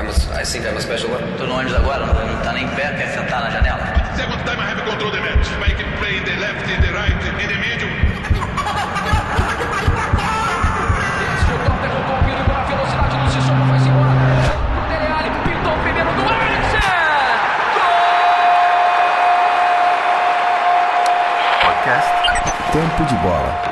I'm a, I think I'm a special one. Tô no ônibus agora, não, não tá nem em pé, quer sentar na janela? Second time I have control the match. I can play in the left, in the right, in the middle. Tempo de Bola.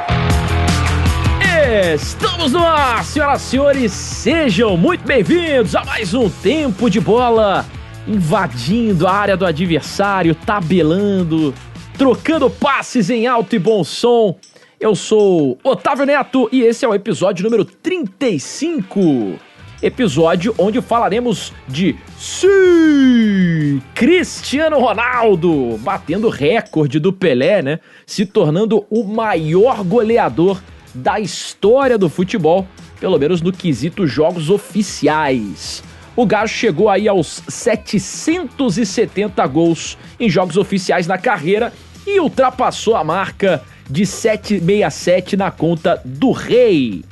Estamos no ar, senhoras e senhores, sejam muito bem-vindos a mais um Tempo de Bola, invadindo a área do adversário, tabelando, trocando passes em alto e bom som. Eu sou Otávio Neto e esse é o episódio número 35. Episódio onde falaremos de sim, Cristiano Ronaldo, batendo recorde do Pelé, né? Se tornando o maior goleador da história do futebol, pelo menos no quesito jogos oficiais. O Gajo chegou aí aos 770 gols em jogos oficiais na carreira e ultrapassou a marca de 767 na conta do Rei.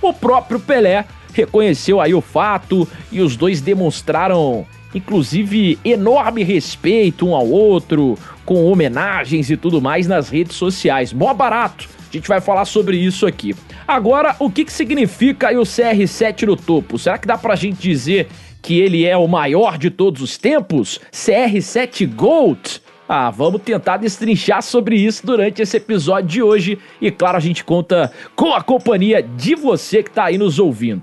O próprio Pelé reconheceu aí o fato e os dois demonstraram inclusive enorme respeito um ao outro, com homenagens e tudo mais nas redes sociais. Mó barato. Gente vai falar sobre isso aqui. Agora, o que, que significa o CR7 no topo? Será que dá pra gente dizer que ele é o maior de todos os tempos? CR7 Gold? Ah, vamos tentar destrinchar sobre isso durante esse episódio de hoje. E claro, a gente conta com a companhia de você que tá aí nos ouvindo.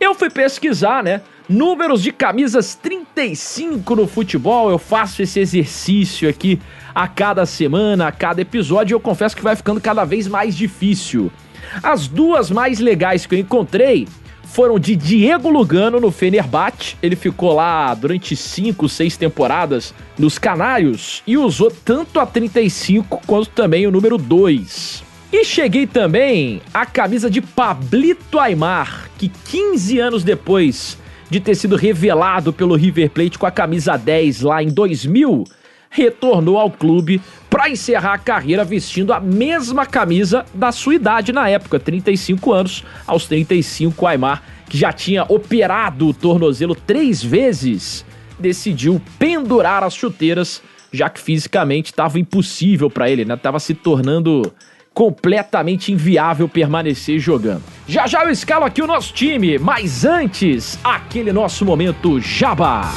Eu fui pesquisar, né? Números de camisas 35 no futebol. Eu faço esse exercício aqui a cada semana, a cada episódio. E eu confesso que vai ficando cada vez mais difícil. As duas mais legais que eu encontrei foram de Diego Lugano no Fenerbahçe. Ele ficou lá durante 5, 6 temporadas nos Canários e usou tanto a 35 quanto também o número 2. E cheguei também a camisa de Pablito Aymar, que 15 anos depois de ter sido revelado pelo River Plate com a camisa 10 lá em 2000, retornou ao clube para encerrar a carreira vestindo a mesma camisa da sua idade na época, 35 anos. Aos 35, o Aymar, que já tinha operado o tornozelo três vezes, decidiu pendurar as chuteiras, já que fisicamente estava impossível para ele, né? Tava se tornando completamente inviável permanecer jogando. Já já eu escalo aqui o nosso time, mas antes, aquele nosso momento jabá.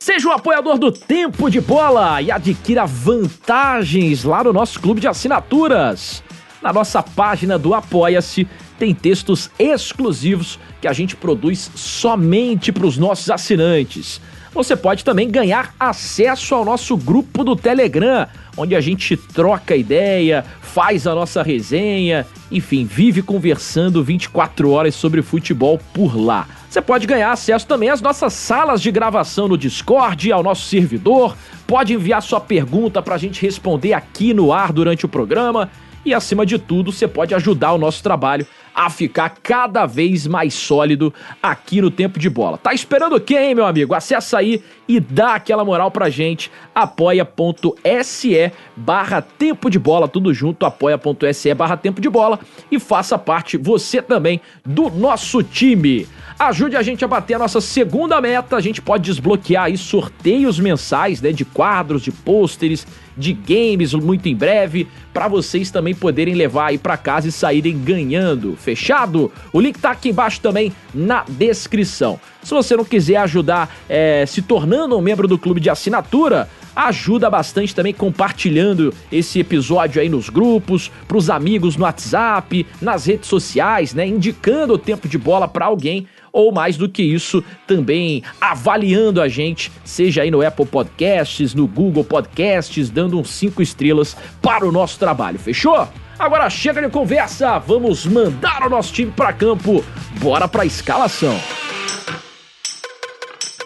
Seja um apoiador do Tempo de Bola e adquira vantagens lá no nosso clube de assinaturas. Na nossa página do Apoia-se tem textos exclusivos que a gente produz somente para os nossos assinantes. Você pode também ganhar acesso ao nosso grupo do Telegram, onde a gente troca ideia, faz a nossa resenha, enfim, vive conversando 24 horas sobre futebol por lá. Você pode ganhar acesso também às nossas salas de gravação no Discord, ao nosso servidor, pode enviar sua pergunta para a gente responder aqui no ar durante o programa e, acima de tudo, você pode ajudar o nosso trabalho a ficar cada vez mais sólido aqui no Tempo de Bola. Tá esperando hein, meu amigo? Acessa aí e dá aquela moral pra gente, apoia.se barra Tempo de Bola, tudo junto, apoia.se barra Tempo de Bola e faça parte você também do nosso time. Ajude a gente a bater a nossa segunda meta. A gente pode desbloquear aí sorteios mensais, né, de quadros, de pôsteres, de games muito em breve, para vocês também poderem levar aí para casa e saírem ganhando. Fechado? O link tá aqui embaixo também na descrição. Se você não quiser ajudar é, se tornando um membro do clube de assinatura, ajuda bastante também compartilhando esse episódio aí nos grupos, pros amigos no WhatsApp, nas redes sociais, né, indicando o tempo de bola para alguém ou mais do que isso, também avaliando a gente, seja aí no Apple Podcasts, no Google Podcasts, dando uns 5 estrelas para o nosso trabalho, fechou? Agora chega de conversa, vamos mandar o nosso time para campo. Bora para a escalação.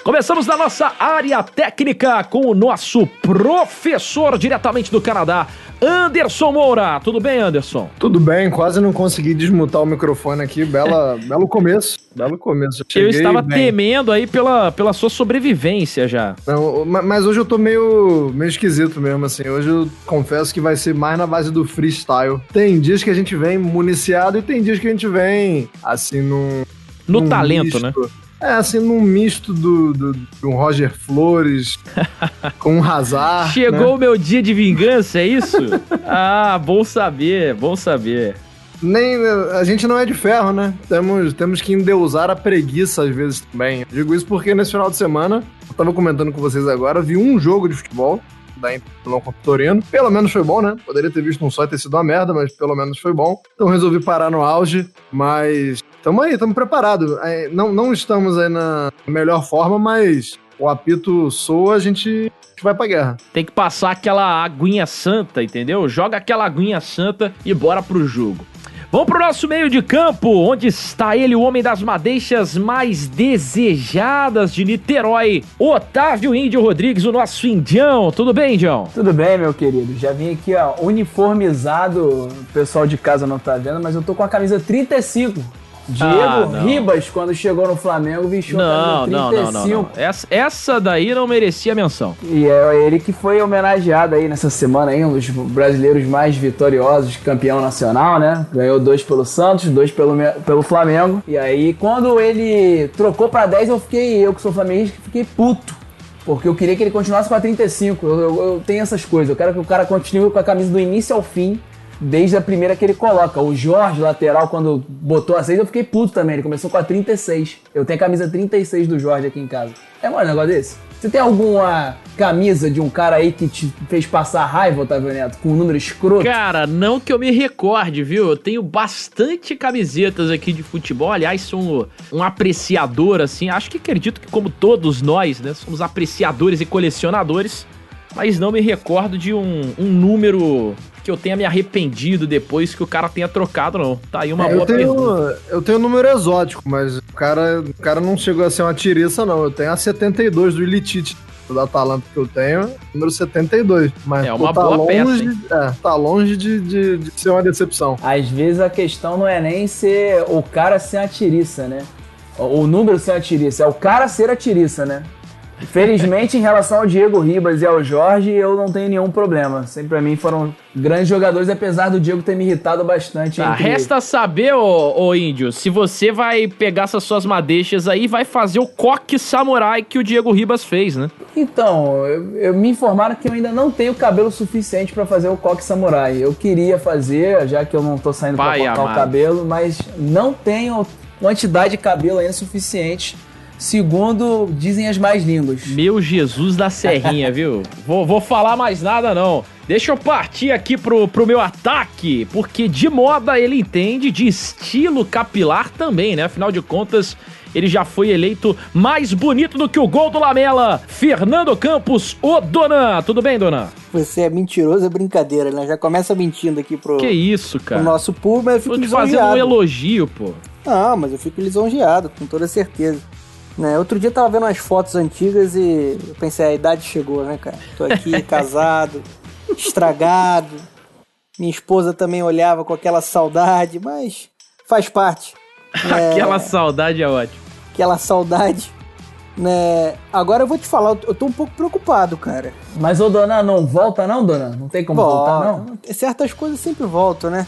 Começamos na nossa área técnica com o nosso professor diretamente do Canadá, Anderson Moura. Tudo bem, Anderson? Tudo bem, quase não consegui desmutar o microfone aqui. Bela, belo começo, belo começo. Eu, eu estava bem. temendo aí pela, pela sua sobrevivência já. Não, mas hoje eu tô meio, meio esquisito mesmo, assim. Hoje eu confesso que vai ser mais na base do freestyle. Tem dias que a gente vem municiado e tem dias que a gente vem, assim, num No num talento, misto- né? É, assim, num misto do, do, de um Roger Flores com um Hazard. Chegou né? o meu dia de vingança, é isso? ah, bom saber, bom saber. Nem, a gente não é de ferro, né? Temos, temos que endeusar a preguiça às vezes também. Digo isso porque nesse final de semana, eu tava comentando com vocês agora, vi um jogo de futebol da Inter Milão contra o Torino. Pelo menos foi bom, né? Poderia ter visto um só e ter sido uma merda, mas pelo menos foi bom. Então resolvi parar no auge, mas tamo aí, tamo preparados. É, Não, não estamos aí na melhor forma, mas o apito soa, a gente, a gente vai pra guerra. Tem que passar aquela aguinha santa, entendeu? Joga aquela aguinha santa e bora pro jogo. Vamos pro nosso meio de campo, onde está ele, o homem das madeixas mais desejadas de Niterói, Otávio Índio Rodrigues, o nosso indião. Tudo bem, Indião? Tudo bem, meu querido. Já vim aqui, ó, uniformizado. O pessoal de casa não tá vendo, mas eu tô com a camisa 35. Diego Ah. Ribas, quando chegou no Flamengo, vestiu Não, a camisa não, 35. não, não, não. Essa, essa daí não merecia menção. E é ele que foi homenageado aí nessa semana aí, um dos brasileiros mais vitoriosos, campeão nacional, né? Ganhou dois pelo Santos, dois pelo, pelo Flamengo. E aí, quando ele trocou pra 10, eu fiquei, eu que sou flamenguista, fiquei puto. Porque eu queria que ele continuasse com a 35. Eu, eu, eu tenho essas coisas. Eu quero que o cara continue com a camisa do início ao fim, desde a primeira que ele coloca. O Jorge, lateral, quando botou a 6, eu fiquei puto também. Ele começou com a 36. Eu tenho a camisa 36 do Jorge aqui em casa. É mole um negócio desse? Você tem alguma camisa de um cara aí que te fez passar raiva, Otávio Neto, com um número escroto? Cara, não que eu me recorde, viu? Eu tenho bastante camisetas aqui de futebol. Aliás, sou um, um apreciador, assim. Acho que acredito que, como todos nós, né? Somos apreciadores e colecionadores. Mas não me recordo de um, um número que eu tenha me arrependido depois que o cara tenha trocado, não. Tá aí uma É, eu, boa pergunta. tenho, eu tenho um número exótico, mas o cara, o cara não chegou a ser uma tiriça, não. Eu tenho a 72 do Elitite da Atalanta que eu tenho, número 72. Mas É pô, uma tá boa peça, longe, hein? É, tá longe de, de, de ser uma decepção. Às vezes a questão não é nem ser o cara ser a tiriça, né? O o número ser a tiriça, é o cara ser a tiriça, né? Felizmente, em relação ao Diego Ribas e ao Jorge, eu não tenho nenhum problema. Sempre pra mim foram grandes jogadores, apesar do Diego ter me irritado bastante. Tá, resta saber, ô, ô índio, se você vai pegar essas suas madeixas aí e vai fazer o coque samurai que o Diego Ribas fez, né? Então, eu, eu- me informaram que eu ainda não tenho cabelo suficiente pra fazer o coque samurai. Eu queria fazer, já que eu não tô saindo Pai pra cortar amado. o cabelo, mas não tenho quantidade de cabelo ainda suficiente, segundo dizem as mais línguas. Meu Jesus da Serrinha, viu? Vou, vou falar mais nada, não. Deixa eu partir aqui pro, pro meu ataque, porque de moda ele entende, de estilo capilar também, né? Afinal de contas, ele já foi eleito mais bonito do que o gol do Lamela. Fernando Campos, o Donan. Tudo bem, Donan? Você é mentiroso, é brincadeira, né? Já começa mentindo aqui pro, Que isso, pro cara? nosso público, mas eu fico Tô te fazendo um elogio, pô. Não, mas eu fico lisonjeado, com toda certeza. Né? Outro dia eu tava vendo umas fotos antigas e eu pensei, a idade chegou, né, cara? Tô aqui casado, estragado. Minha esposa também olhava com aquela saudade, mas faz parte. né? Aquela saudade é ótima. Aquela saudade. Né? Agora eu vou te falar, eu tô um pouco preocupado, cara. Mas, ô Dona, não volta não, Dona? Não tem como voltar, não? Certas coisas sempre voltam, né?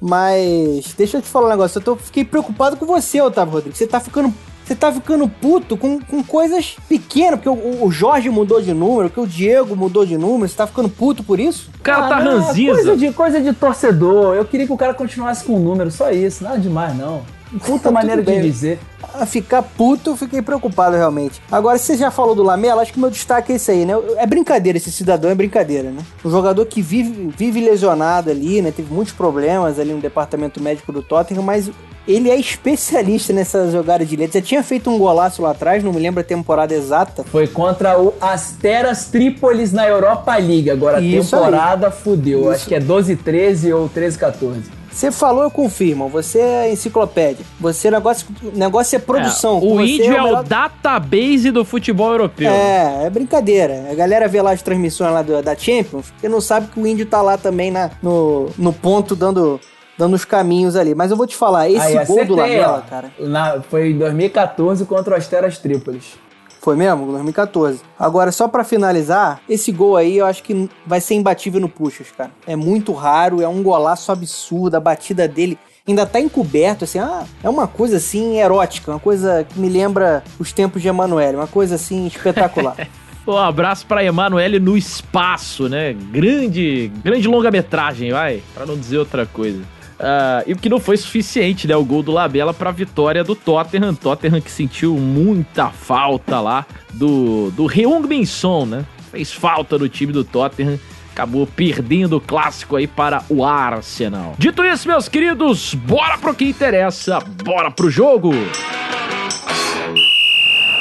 Mas deixa eu te falar um negócio. Eu tô, fiquei preocupado com você, Otávio Rodrigues. Você tá ficando. Você tá ficando puto com, com coisas pequenas, porque o, o Jorge mudou de número, que o Diego mudou de número, você tá ficando puto por isso? O cara tá Ah, não, ranzinza. Coisa de, coisa de torcedor. Eu queria que o cara continuasse com o número, só isso. Nada demais, não. Puta Tá maneira de dizer. A ficar puto, eu fiquei preocupado realmente. Agora, você já falou do Lamela, acho que o meu destaque é esse aí, né? É brincadeira, esse cidadão é brincadeira, né? Um jogador que vive, vive lesionado ali, né? Teve muitos problemas ali no departamento médico do Tottenham, mas ele é especialista nessa jogada de leite. Já tinha feito um golaço lá atrás, não me lembro a temporada exata. Foi contra o Asteras Trípolis na Europa League. Agora a Isso temporada fudeu. Isso. Acho que é 12-13 ou 13-14. Você falou, eu confirmo. Você é enciclopédia. Você, negócio, negócio é produção. É, o índio é, o melhor- database do futebol europeu. É, é brincadeira. A galera vê lá as transmissões lá do- da Champions, porque não sabe que o índio tá lá também na, no, no ponto dando, dando os caminhos ali. Mas eu vou te falar, esse Aí, gol acertei, do Lamela, ó. cara, Na- foi em 2014 contra o Asteras Trípolis. foi mesmo? 2014. Agora, só pra finalizar, esse gol aí eu acho que vai ser imbatível no Puxas, cara. É muito raro, é um golaço absurdo, a batida dele ainda tá encoberto, assim, ah, é uma coisa assim erótica, uma coisa que me lembra os tempos de Emanuele, uma coisa assim espetacular. Um abraço pra Emanuele no espaço, né? Grande, grande longa-metragem, vai, Pra não dizer outra coisa. Uh, e o que não foi suficiente, né? O gol do Labela para a vitória do Tottenham. Tottenham que sentiu muita falta lá do, do Heung-Min Son, né? Fez falta no time do Tottenham. Acabou perdendo o clássico aí para o Arsenal. Dito isso, meus queridos, bora pro que interessa, bora pro jogo!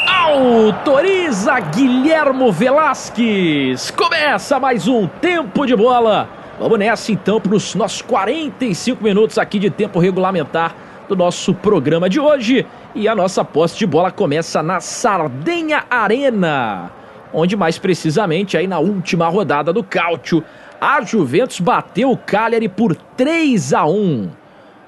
Autoriza Guilhermo Velasquez! Começa mais um Tempo de Bola Vamos nessa então para os nossos 45 minutos aqui de tempo regulamentar do nosso programa de hoje. E a nossa posse de bola começa na Sardenha Arena, onde mais precisamente aí na última rodada do Cálcio, a Juventus bateu o Cagliari por 3 a 1,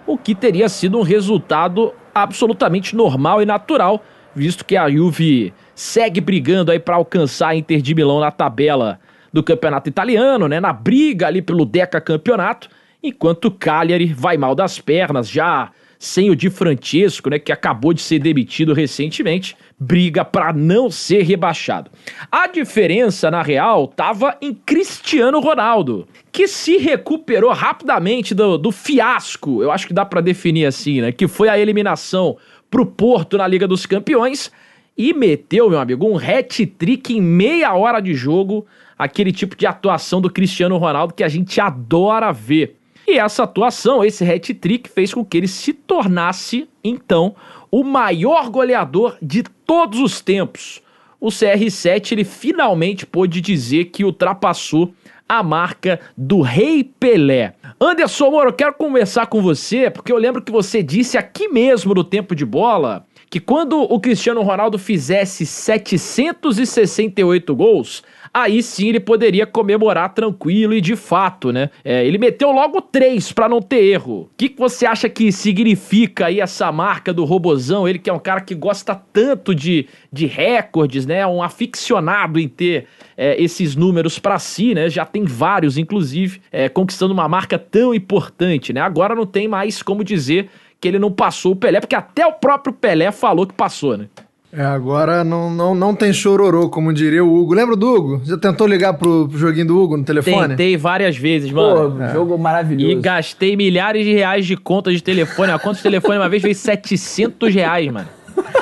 o que teria sido um resultado absolutamente normal e natural, visto que a Juve segue brigando aí para alcançar a Inter de Milão na tabela do campeonato italiano, né? Na briga ali pelo Deca Campeonato, enquanto o Cagliari vai mal das pernas, já sem o Di Francesco, né, que acabou de ser demitido recentemente, briga para não ser rebaixado. A diferença, na real, estava em Cristiano Ronaldo, que se recuperou rapidamente do, do fiasco, eu acho que dá para definir assim, né, que foi a eliminação pro Porto na Liga dos Campeões e meteu, meu amigo, um hat-trick em meia hora de jogo aquele tipo de atuação do Cristiano Ronaldo que a gente adora ver. E essa atuação, esse hat-trick, fez com que ele se tornasse, então, o maior goleador de todos os tempos. O CR7 ele finalmente pôde dizer que ultrapassou a marca do Rei Pelé. Anderson Moro, eu quero conversar com você, porque eu lembro que você disse aqui mesmo no tempo de bola que quando o Cristiano Ronaldo fizesse 768 gols, aí sim ele poderia comemorar tranquilo e de fato, né? É, ele meteu logo três para não ter erro. O que, que você acha que significa aí essa marca do Robozão? Ele que é um cara que gosta tanto de, de recordes, né? Um aficionado em ter é, esses números para si, né? Já tem vários, inclusive, é, conquistando uma marca tão importante, né? Agora não tem mais como dizer que ele não passou o Pelé, porque até o próprio Pelé falou que passou, né? É, agora não, não, não tem chororô, como diria o Hugo. Lembra do Hugo? Já tentou ligar pro, pro joguinho do Hugo no telefone? Tentei várias vezes, mano. Pô, é. jogo maravilhoso. E gastei milhares de reais de conta de telefone. A conta de telefone uma vez veio 700 reais, mano.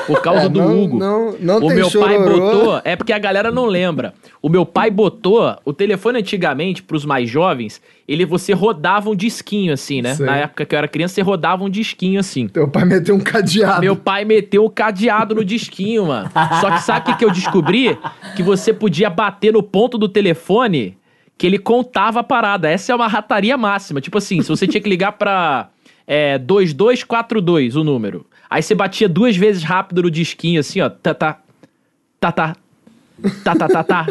Por causa é, do não, Hugo. Não, não o meu chororô. pai botou. É porque a galera não lembra. O meu pai botou. O telefone antigamente, pros mais jovens, ele você rodava um disquinho assim, né? Sei. Na época que eu era criança, você rodava um disquinho assim. Teu pai meteu um cadeado. Meu pai meteu o cadeado no disquinho, mano. Só que sabe o que, que eu descobri? Que você podia bater no ponto do telefone que ele contava a parada. Essa é uma rataria máxima. Tipo assim, se você tinha que ligar pra é, 2242, o número. Aí você batia duas vezes rápido no disquinho, assim, ó. Tá, tá. Tá, tá. Tá, tá, tá, tá.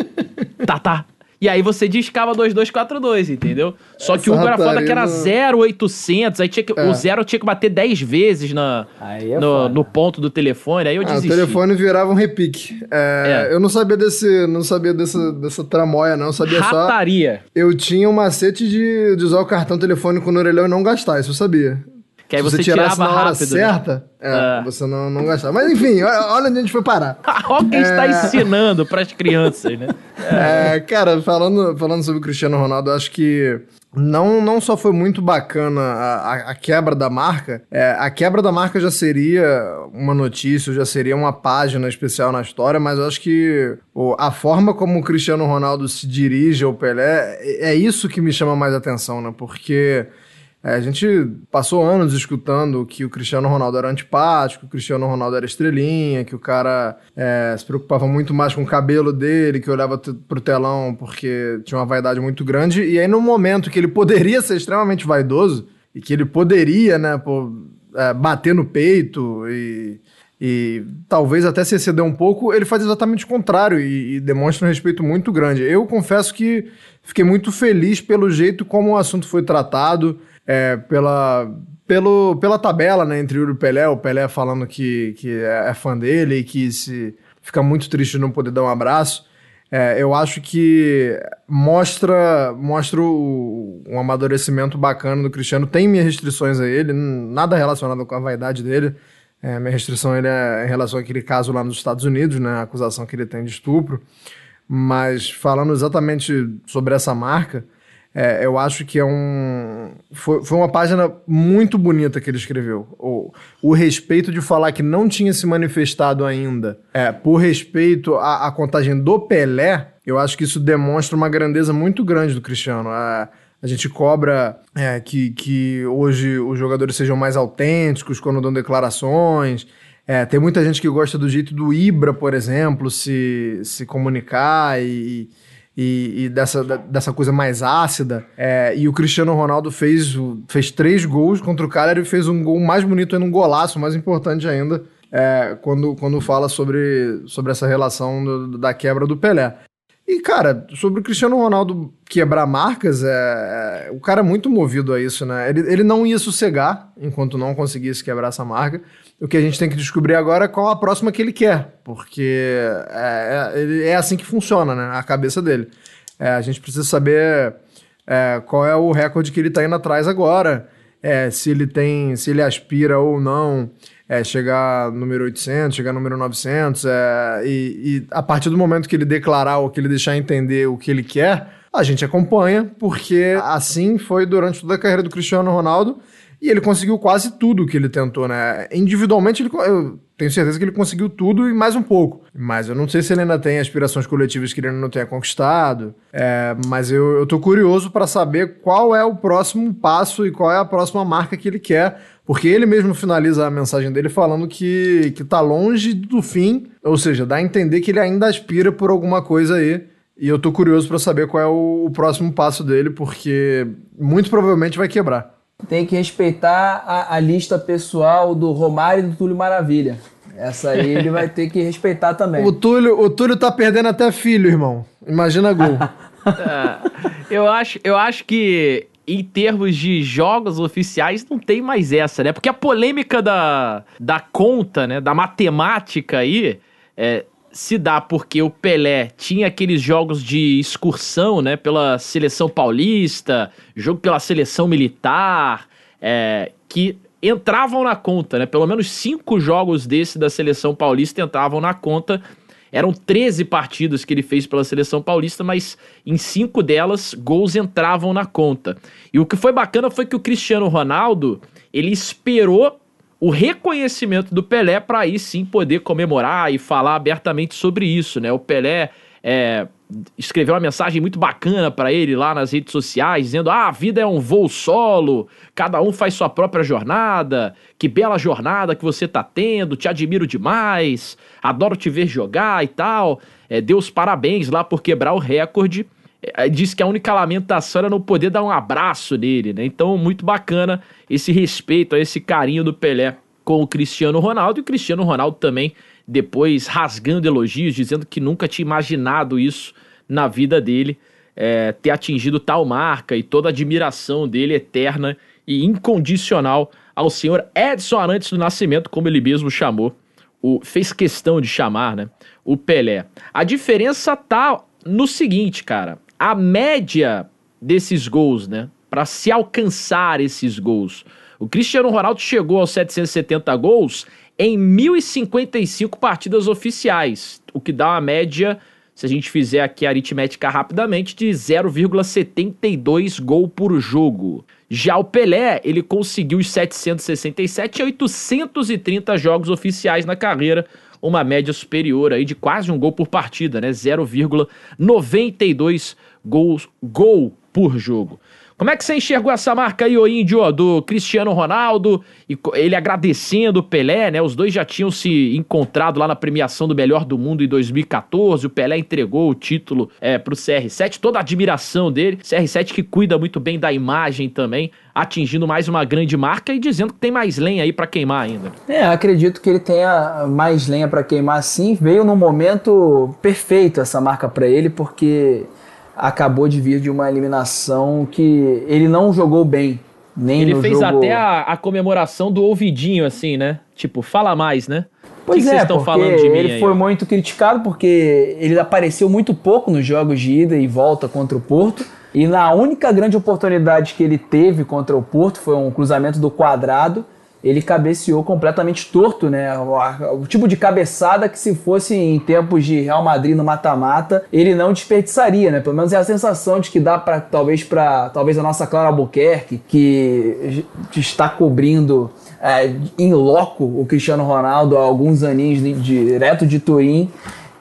Tá, tá. E aí você discava 2242, entendeu? Só que o Hugo era foda que era 0800, aí tinha que, É. o zero tinha que bater 10 vezes na, é no, no ponto do telefone, aí eu Ah, o desisti. telefone virava um repique. É, É. Eu não sabia desse, não sabia dessa, dessa tramóia, não. Eu sabia só. Rataria. Eu tinha um macete de, de usar o cartão telefônico no orelhão e não gastar, isso eu sabia. Que aí Se você, tirasse tirava na hora rápido. né? certa, é, É. você não, não gastava. Mas enfim, olha onde a gente foi parar. Olha quem está É. ensinando pras crianças, né? É, cara, falando, falando sobre o Cristiano Ronaldo, acho que não, não só foi muito bacana a, a- a quebra da marca, é, a quebra da marca já seria uma notícia, já seria uma página especial na história, mas eu acho que a forma como o Cristiano Ronaldo se dirige ao Pelé é, é isso que me chama mais atenção, né? Porque é, a gente passou anos escutando que o Cristiano Ronaldo era antipático, que o Cristiano Ronaldo era estrelinha, que o cara é, se preocupava muito mais com o cabelo dele, que olhava pro telão porque tinha uma vaidade muito grande. E aí, no momento que ele poderia ser extremamente vaidoso, e que ele poderia, né, pô, é, bater no peito e, e talvez até se exceder um pouco, ele faz exatamente o contrário e, e demonstra um respeito muito grande. Eu confesso que fiquei muito feliz pelo jeito como o assunto foi tratado, é, pela, pelo, pela tabela né, entre Yuri e Pelé, o Pelé falando que, que é, é fã dele e que se fica muito triste de não poder dar um abraço. É, eu acho que mostra, mostra o- um amadurecimento bacana do Cristiano. Tem minhas restrições a ele, nada relacionado com a vaidade dele. É, minha restrição ele é em relação àquele caso lá nos Estados Unidos, né, a acusação que ele tem de estupro. Mas falando exatamente sobre essa marca, é, eu acho que é um. Foi, foi uma página muito bonita que ele escreveu. O, o respeito de falar que não tinha se manifestado ainda, é, por respeito à, à contagem do Pelé, eu acho que isso demonstra uma grandeza muito grande do Cristiano. A, a gente cobra é, que, que hoje os jogadores sejam mais autênticos quando dão declarações. É, tem muita gente que gosta do jeito do Ibra, por exemplo, se, se comunicar e, e, e dessa, dessa coisa mais ácida. É, e o Cristiano Ronaldo fez, fez três gols contra o Cagliari e fez um gol mais bonito ainda, um golaço mais importante ainda, é, quando, quando fala sobre, sobre essa relação do- da quebra do Pelé. E, cara, sobre o Cristiano Ronaldo quebrar marcas, é, é- o cara é muito movido a isso, né? Ele, ele não ia sossegar enquanto não conseguisse quebrar essa marca. O que a gente tem que descobrir agora é qual a próxima que ele quer, porque é, é, é assim que funciona, né? A cabeça dele. É, a gente precisa saber é, qual é o recorde que ele tá indo atrás agora, é, se ele tem, se ele aspira ou não é, chegar número 800, chegar número 900, é, e, e a partir do momento que ele declarar ou que ele deixar entender o que ele quer, a gente acompanha, porque assim foi durante toda a carreira do Cristiano Ronaldo, e ele conseguiu quase tudo que ele tentou, né? Individualmente, ele, eu tenho certeza que ele conseguiu tudo e mais um pouco. Mas eu não sei se ele ainda tem aspirações coletivas que ele não tenha conquistado. É, mas eu, eu tô curioso para saber qual é o próximo passo e qual é a próxima marca que ele quer. Porque ele mesmo finaliza a mensagem dele falando que, que tá longe do fim. Ou seja, dá a entender que ele ainda aspira por alguma coisa aí. E eu tô curioso para saber qual é o, o próximo passo dele, porque muito provavelmente vai quebrar. Tem que respeitar a, a lista pessoal do Romário e do Túlio Maravilha. Essa aí ele vai ter que respeitar também. O Túlio, o Túlio tá perdendo até filho, irmão. Imagina gol. Eu acho, eu acho que em termos de jogos oficiais não tem mais essa, né? Porque a polêmica da, da conta, né? Da matemática aí é, se dá porque o Pelé tinha aqueles jogos de excursão, né? Pela seleção paulista, jogo pela seleção militar, é, que entravam na conta, né? Pelo menos cinco jogos desse da seleção paulista entravam na conta. Eram 13 partidas que ele fez pela seleção paulista, mas em cinco delas gols entravam na conta. E o que foi bacana foi que o Cristiano Ronaldo, ele esperou o reconhecimento do Pelé para aí sim poder comemorar e falar abertamente sobre isso, né? O Pelé é, escreveu uma mensagem muito bacana para ele lá nas redes sociais, dizendo: Ah, a vida é um voo solo, cada um faz sua própria jornada, que bela jornada que você tá tendo, te admiro demais, adoro te ver jogar e tal. É, deu os parabéns lá por quebrar o recorde. É, Diz que a única lamentação era não poder dar um abraço nele, né? Então, muito bacana esse respeito, esse carinho do Pelé com o Cristiano Ronaldo. E o Cristiano Ronaldo também, depois rasgando elogios, dizendo que nunca tinha imaginado isso na vida dele, é, ter atingido tal marca e toda a admiração dele eterna e incondicional ao senhor Edson Arantes do Nascimento, como ele mesmo chamou, o, fez questão de chamar, né? O Pelé. A diferença tá no seguinte, cara. A média desses gols, né? Para se alcançar esses gols. O Cristiano Ronaldo chegou aos 770 gols em 1055 partidas oficiais, o que dá uma média, se a gente fizer aqui a aritmética rapidamente, de 0,72 gol por jogo. Já o Pelé, ele conseguiu os 767 e 830 jogos oficiais na carreira, uma média superior aí de quase um gol por partida, né? 0,92 gols gol por jogo. Como é que você enxergou essa marca aí, ô Índio, do Cristiano Ronaldo, e ele agradecendo o Pelé, né? Os dois já tinham se encontrado lá na premiação do Melhor do Mundo em 2014, o Pelé entregou o título é, pro CR7, toda a admiração dele, CR7 que cuida muito bem da imagem também, atingindo mais uma grande marca e dizendo que tem mais lenha aí pra queimar ainda. É, acredito que ele tenha mais lenha pra queimar sim. Veio num momento perfeito essa marca pra ele, porque acabou de vir de uma eliminação que ele não jogou bem. Nem Ele fez jogo... até a, a comemoração do ouvidinho, assim, né? Tipo, fala mais, né? Pois que é, porque falando de mim ele aí, foi ó? muito criticado porque ele apareceu muito pouco nos jogos de ida e volta contra o Porto. E na única grande oportunidade que ele teve contra o Porto foi um cruzamento do quadrado. Ele cabeceou completamente torto, né? O, tipo de cabeçada que se fosse em tempos de Real Madrid no mata-mata, ele não desperdiçaria, né? Pelo menos é a sensação de que dá para talvez para talvez a nossa Clara Albuquerque, que está cobrindo é, em loco o Cristiano Ronaldo há alguns aninhos de- direto de Turim,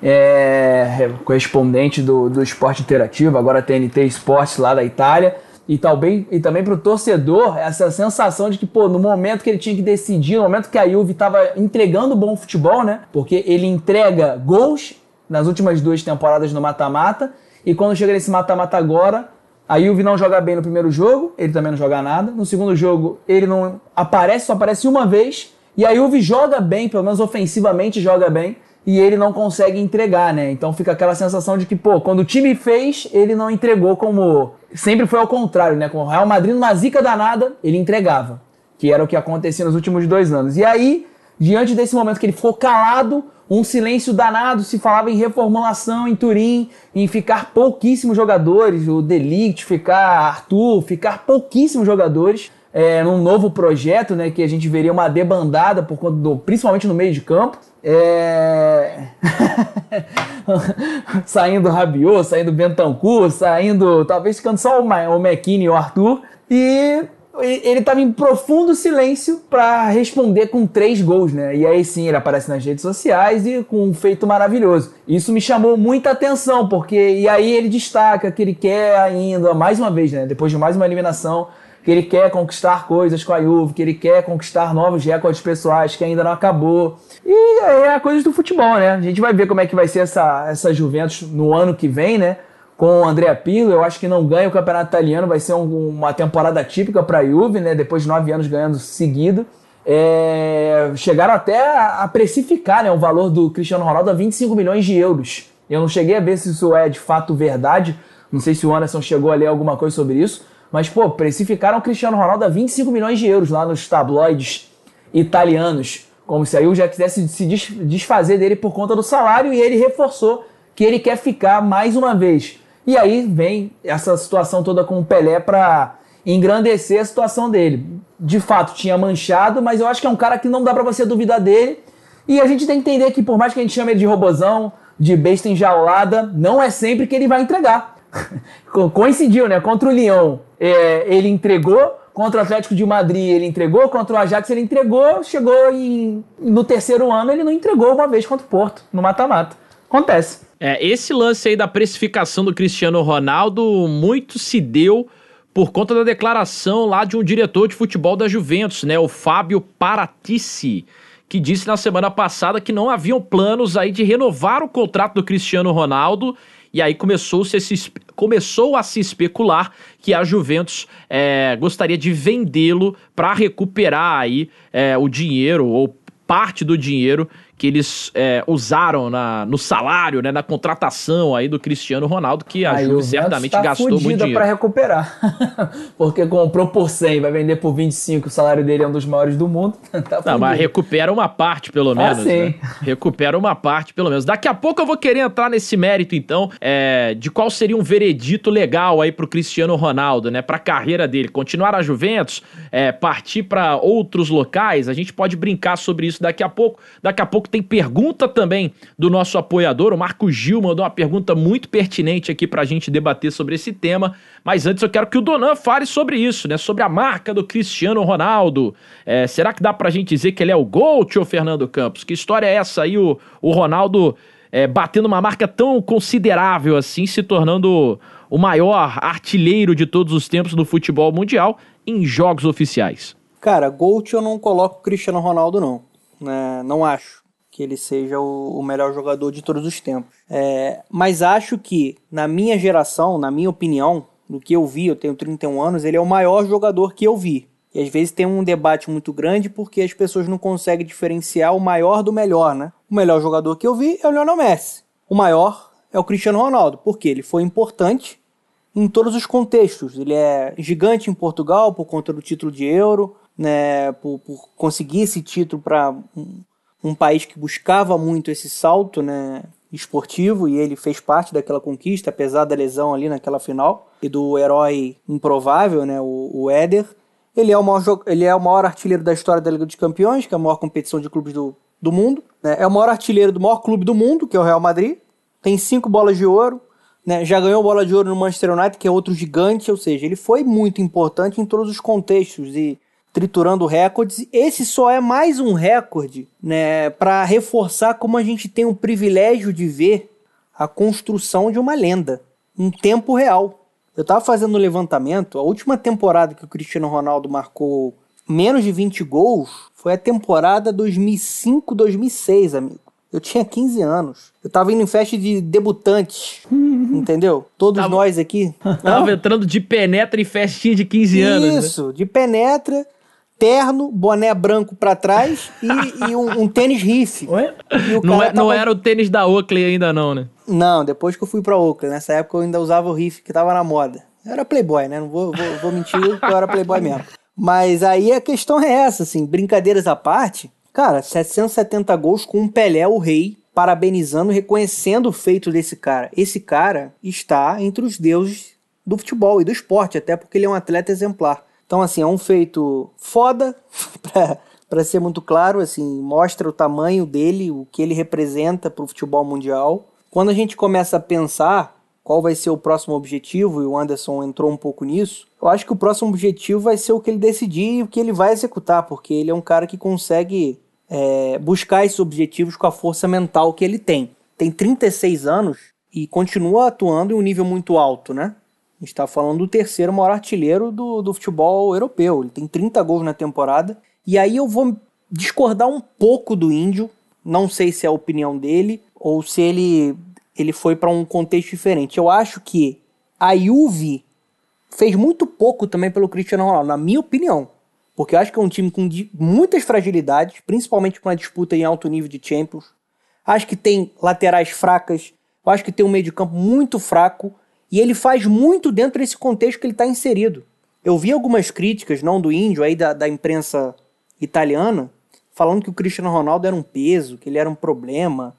é, correspondente do, do esporte interativo, agora TNT Esportes lá da Itália. E, talvez, e também para o torcedor, essa sensação de que, pô, no momento que ele tinha que decidir, no momento que a Juve estava entregando bom futebol, né? Porque ele entrega gols nas últimas duas temporadas no mata-mata, e quando chega nesse mata-mata agora, a Juve não joga bem no primeiro jogo, ele também não joga nada. No segundo jogo, ele não aparece, só aparece uma vez. E a Juve joga bem, pelo menos ofensivamente joga bem, e ele não consegue entregar, né? Então fica aquela sensação de que, pô, quando o time fez, ele não entregou como. Sempre foi ao contrário, né? Com o Real Madrid numa zica danada, ele entregava. Que era o que acontecia nos últimos dois anos. E aí, diante desse momento que ele ficou calado, um silêncio danado, se falava em reformulação em Turim, em ficar pouquíssimos jogadores, o Delict, ficar Arthur, ficar pouquíssimos jogadores, é, num novo projeto, né, que a gente veria uma debandada, por conta do, principalmente no meio de campo. É... saindo Rabiot, saindo Bentancur, saindo, talvez ficando só o, Ma- o McKinney e o Arthur. E ele estava em profundo silêncio para responder com três gols, né? E aí sim ele aparece nas redes sociais e com um feito maravilhoso. Isso me chamou muita atenção, porque e aí ele destaca que ele quer ainda, mais uma vez, né? Depois de mais uma eliminação, que ele quer conquistar coisas com a Juve, que ele quer conquistar novos recordes pessoais, que ainda não acabou. E é a coisa do futebol, né? A gente vai ver como é que vai ser essa, essa Juventus no ano que vem, né? com o Andrea Pirlo, eu acho que não ganha o campeonato italiano, vai ser um- uma temporada típica para a Juve, né? Depois de nove anos ganhando seguido. É, chegaram até a precificar né, o valor do Cristiano Ronaldo a 25 milhões de euros. Eu não cheguei a ver se isso é de fato verdade, não sei se o Anderson chegou a ler alguma coisa sobre isso, mas, pô, precificaram o Cristiano Ronaldo a 25 milhões de euros lá nos tabloides italianos, como se a Juve já quisesse se des- desfazer dele por conta do salário, e ele reforçou que ele quer ficar mais uma vez. E aí vem essa situação toda com o Pelé para engrandecer a situação dele. De fato, tinha manchado, mas eu acho que é um cara que não dá para você duvidar dele. E a gente tem que entender que, por mais que a gente chame ele de robozão, de besta enjaulada, não é sempre que ele vai entregar. Co- Coincidiu, né? Contra o Lyon, é, ele entregou. Contra o Atlético de Madrid, ele entregou. Contra o Ajax, ele entregou. Chegou em, no terceiro ano, ele não entregou uma vez contra o Porto, no mata-mata. Acontece. É, esse lance aí da precificação do Cristiano Ronaldo muito se deu por conta da declaração lá de um diretor de futebol da Juventus, né, o Fábio Paratici, que disse na semana passada que não haviam planos aí de renovar o contrato do Cristiano Ronaldo e aí começou, -se começou a se especular que a Juventus é, gostaria de vendê-lo para recuperar aí é, o dinheiro ou parte do dinheiro que eles é, usaram na, no salário, né, na contratação aí do Cristiano Ronaldo, que a Juve o certamente tá gastou muito dinheiro. pra recuperar. Porque comprou por 100, vai vender por 25, o salário dele é um dos maiores do mundo. tá Não, mas recupera uma parte, pelo menos. sim. né? Recupera uma parte, pelo menos. Daqui a pouco eu vou querer entrar nesse mérito, então, é, de qual seria um veredito legal aí pro Cristiano Ronaldo, né? Pra carreira dele. Continuar a Juventus, é, partir pra outros locais. A gente pode brincar sobre isso daqui a pouco. Daqui a pouco tem pergunta também do nosso apoiador. O Marco Gil mandou uma pergunta muito pertinente aqui pra gente debater sobre esse tema. Mas antes eu quero que o Donan fale sobre isso, né? Sobre a marca do Cristiano Ronaldo. É, será que dá pra gente dizer que ele é o GOAT, ô Fernando Campos? Que história é essa aí, o, o Ronaldo é, batendo uma marca tão considerável assim, se tornando o maior artilheiro de todos os tempos no futebol mundial em jogos oficiais? Cara, Gold eu não coloco o Cristiano Ronaldo, não. Né? Não acho que ele seja o, o melhor jogador de todos os tempos. É, mas acho que, na minha geração, na minha opinião, do que eu vi, eu tenho 31 anos, ele é o maior jogador que eu vi. E às vezes tem um debate muito grande porque as pessoas não conseguem diferenciar o maior do melhor, né? O melhor jogador que eu vi é o Lionel Messi. O maior é o Cristiano Ronaldo, porque ele foi importante em todos os contextos. Ele é gigante em Portugal por conta do título de Euro, né, por, por conseguir esse título para um país que buscava muito esse salto, né, esportivo e ele fez parte daquela conquista, apesar da lesão ali naquela final e do herói improvável, né, o, o Éder. Ele é o, maior, ele é o maior artilheiro da história da Liga dos Campeões, que é a maior competição de clubes do, do mundo. Né? É o maior artilheiro do maior clube do mundo, que é o Real Madrid. Tem cinco bolas de ouro. Né? Já ganhou bola de ouro no Manchester United, que é outro gigante. Ou seja, ele foi muito importante em todos os contextos e triturando recordes. Esse só é mais um recorde né, para reforçar como a gente tem o privilégio de ver a construção de uma lenda em tempo real. Eu tava fazendo o um levantamento, a última temporada que o Cristiano Ronaldo marcou menos de 20 gols foi a temporada 2005-2006, amigo. Eu tinha 15 anos. Eu tava indo em festa de debutantes, entendeu? Todos Tava- nós aqui. Tava entrando de penetra em festinha de 15 anos. né? Isso, de penetra, terno, boné branco pra trás e, e um, um tênis riff. E Não, cara é- não tava- era o tênis da Oakley ainda não, né? Não, depois que eu fui pra Oakland. Nessa época eu ainda usava o riff que tava na moda. Eu era playboy, né? Não vou, vou, vou mentir que eu era playboy mesmo. Mas aí a questão é essa, assim, brincadeiras à parte. Cara, 770 gols com um Pelé, o rei, parabenizando, reconhecendo o feito desse cara. Esse cara está entre os deuses do futebol e do esporte, até porque ele é um atleta exemplar. Então, assim, é um feito foda, pra ser muito claro, assim, mostra o tamanho dele, o que ele representa pro futebol mundial. Quando a gente começa a pensar qual vai ser o próximo objetivo, e o Anderson entrou um pouco nisso, eu acho que o próximo objetivo vai ser o que ele decidir e o que ele vai executar, porque ele é um cara que consegue é, buscar esses objetivos com a força mental que ele tem. Tem 36 anos e continua atuando em um nível muito alto, né? A gente está falando do terceiro maior artilheiro do, do futebol europeu. Ele tem 30 gols na temporada. E aí eu vou discordar um pouco do Índio. Não sei se é a opinião dele ou se ele, ele foi para um contexto diferente. Eu acho que a Juve fez muito pouco também pelo Cristiano Ronaldo, na minha opinião. Porque eu acho que é um time com muitas fragilidades, principalmente com a disputa em alto nível de Champions. Acho que tem laterais fracas, eu acho que tem um meio de campo muito fraco, e ele faz muito dentro desse contexto que ele está inserido. Eu vi algumas críticas, não do índio, aí da, da imprensa italiana, falando que o Cristiano Ronaldo era um peso, que ele era um problema,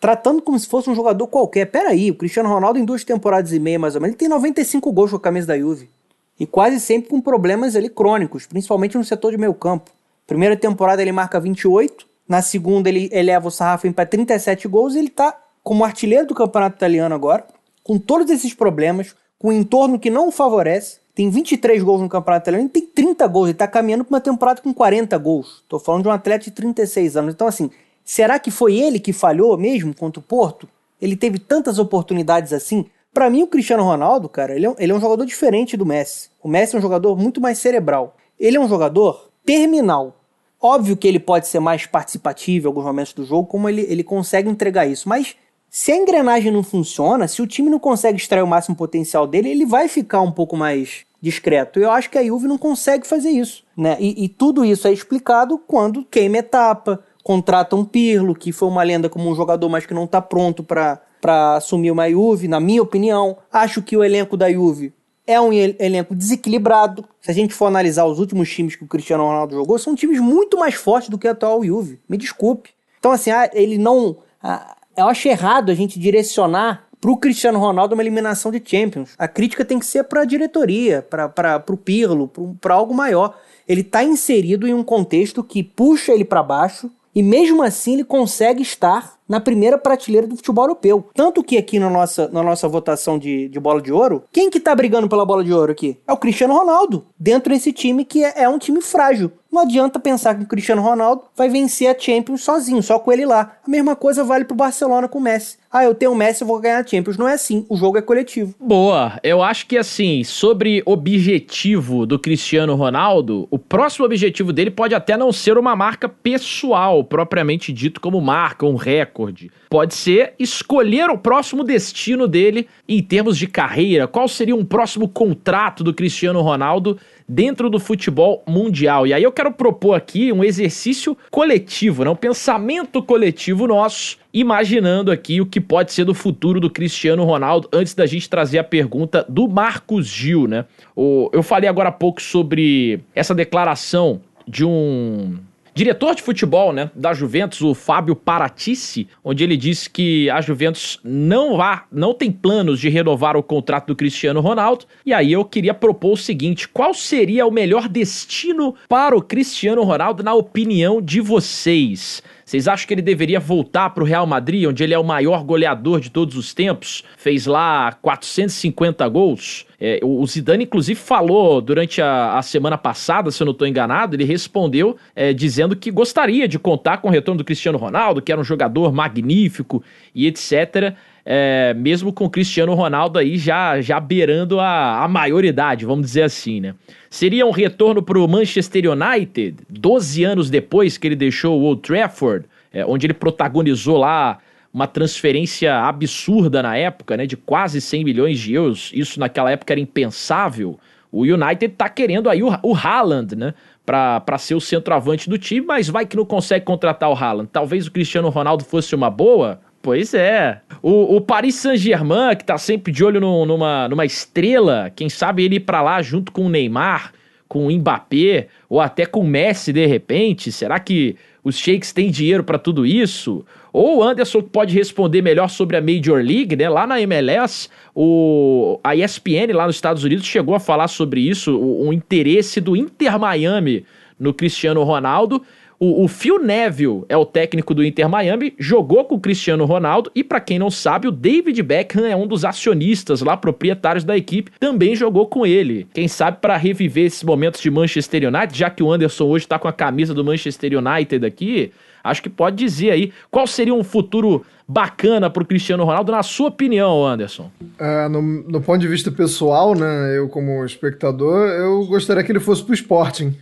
tratando como se fosse um jogador qualquer. Peraí, o Cristiano Ronaldo em duas temporadas e meia, mais ou menos, ele tem 95 gols com a camisa da Juve. E quase sempre com problemas ali crônicos, principalmente no setor de meio campo. Primeira temporada ele marca 28, na segunda ele eleva o sarrafo para 37 gols e ele tá como artilheiro do campeonato italiano agora, com todos esses problemas, com um entorno que não o favorece. Tem 23 gols no campeonato italiano e tem 30 gols. Ele tá caminhando para uma temporada com 40 gols. Tô falando de um atleta de 36 anos. Então, assim, será que foi ele que falhou mesmo contra o Porto? Ele teve tantas oportunidades assim? Pra mim, o Cristiano Ronaldo, cara, ele é, um, ele é um jogador diferente do Messi. O Messi é um jogador muito mais cerebral. Ele é um jogador terminal. Óbvio que ele pode ser mais participativo em alguns momentos do jogo, como ele, ele consegue entregar isso. Mas se a engrenagem não funciona, se o time não consegue extrair o máximo potencial dele, ele vai ficar um pouco mais discreto. Eu acho que a Juve não consegue fazer isso. Né? E, e tudo isso é explicado quando queima etapa, contrata um Pirlo, que foi uma lenda como um jogador, mas que não está pronto para para assumir uma Juve, na minha opinião. Acho que o elenco da Juve é um el- elenco desequilibrado. Se a gente for analisar os últimos times que o Cristiano Ronaldo jogou, são times muito mais fortes do que a atual Juve. Me desculpe. Então, assim, ah, ele não. ah, eu acho errado a gente direcionar pro Cristiano Ronaldo uma eliminação de Champions. A crítica tem que ser pra diretoria, para pro Pirlo, pra algo maior. Ele tá inserido em um contexto que puxa ele pra baixo e mesmo assim ele consegue estar na primeira prateleira do futebol europeu. Tanto que aqui na nossa, na nossa votação de, de bola de ouro, quem que tá brigando pela bola de ouro aqui? É o Cristiano Ronaldo, dentro desse time que é, é um time frágil. Não adianta pensar que o Cristiano Ronaldo vai vencer a Champions sozinho, só com ele lá. A mesma coisa vale pro Barcelona com o Messi. Ah, eu tenho o Messi, eu vou ganhar a Champions. Não é assim, o jogo é coletivo. Boa, eu acho que assim, sobre objetivo do Cristiano Ronaldo, o próximo objetivo dele pode até não ser uma marca pessoal, propriamente dito como marca, um recorde. Pode ser escolher o próximo destino dele em termos de carreira. Qual seria um próximo contrato do Cristiano Ronaldo dentro do futebol mundial? E aí eu quero propor aqui um exercício coletivo, né? um pensamento coletivo nosso imaginando aqui o que pode ser do futuro do Cristiano Ronaldo, antes da gente trazer a pergunta do Marcos Gil, né? O, eu falei agora há pouco sobre essa declaração de um diretor de futebol né, da Juventus, o Fábio Paratici, onde ele disse que a Juventus não, há, não tem planos de renovar o contrato do Cristiano Ronaldo. E aí eu queria propor o seguinte: qual seria o melhor destino para o Cristiano Ronaldo, na opinião de vocês? Vocês acham que ele deveria voltar para o Real Madrid, onde ele é o maior goleador de todos os tempos? Fez lá 450 gols? É, o Zidane, inclusive, falou durante a, a, semana passada, se eu não estou enganado, ele respondeu é, dizendo que gostaria de contar com o retorno do Cristiano Ronaldo, que era um jogador magnífico e etc. É, mesmo com o Cristiano Ronaldo aí já, já beirando a, a maioridade, vamos dizer assim, né? Seria um retorno para o Manchester United, 12 anos depois que ele deixou o Old Trafford, é, onde ele protagonizou lá uma transferência absurda na época, né, de quase 100 milhões de euros. Isso naquela época era impensável. O United tá querendo aí o, o Haaland, né, para ser o centroavante do time, mas vai que não consegue contratar o Haaland. Talvez o Cristiano Ronaldo fosse uma boa. Pois é. O, o Paris Saint-Germain, que tá sempre de olho no, numa, numa estrela, quem sabe ele ir pra lá junto com o Neymar, com o Mbappé, ou até com o Messi de repente? Será que os Sheiks têm dinheiro para tudo isso? Ou o Anderson pode responder melhor sobre a Major League, né? Lá na MLS, o, a ESPN lá nos Estados Unidos chegou a falar sobre isso, o, o interesse do Inter Miami no Cristiano Ronaldo. O, o, Phil Neville é o técnico do Inter Miami, jogou com o Cristiano Ronaldo e, para quem não sabe, o David Beckham é um dos acionistas lá, proprietários da equipe, também jogou com ele. Quem sabe para reviver esses momentos de Manchester United, já que o Anderson hoje tá com a camisa do Manchester United aqui, acho que pode dizer aí qual seria um futuro bacana para o Cristiano Ronaldo, na sua opinião, Anderson? É, no, no ponto de vista pessoal, né, eu como espectador, eu gostaria que ele fosse pro Sporting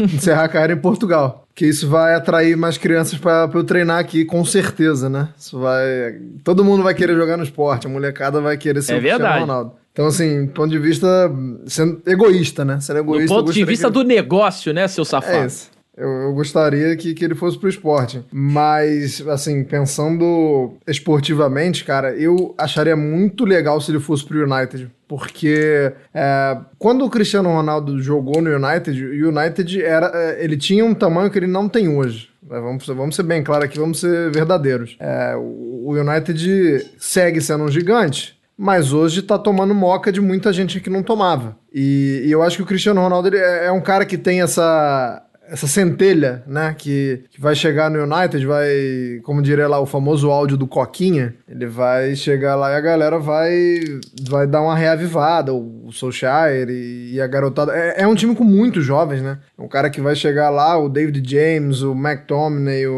encerrar a carreira em Portugal. Que isso vai atrair mais crianças para eu treinar aqui, com certeza, né? Isso vai. Todo mundo vai querer jogar no esporte, a molecada vai querer ser é o Cristiano Ronaldo. Então, assim, ponto de vista. sendo egoísta, né? Sendo egoísta. Do ponto de vista que... do negócio, né, seu safado? É isso. Eu, eu, gostaria que, que ele fosse pro esporte. Mas, assim, pensando esportivamente, cara, eu acharia muito legal se ele fosse pro United. Porque é, quando o Cristiano Ronaldo jogou no United, o United era, é, ele tinha um tamanho que ele não tem hoje. É, vamos, vamos ser bem claros aqui, vamos ser verdadeiros. É, o United segue sendo um gigante, mas hoje tá tomando moca de muita gente que não tomava. E, e eu acho que o Cristiano Ronaldo é, é um cara que tem essa essa centelha, né, que, que vai chegar no United, vai, como diria lá o famoso áudio do Coquinha, ele vai chegar lá e a galera vai vai dar uma reavivada, o, Solskjaer e, e a garotada. É, é, um time com muitos jovens, né? É um cara que vai chegar lá, o David James, o McTominay, o,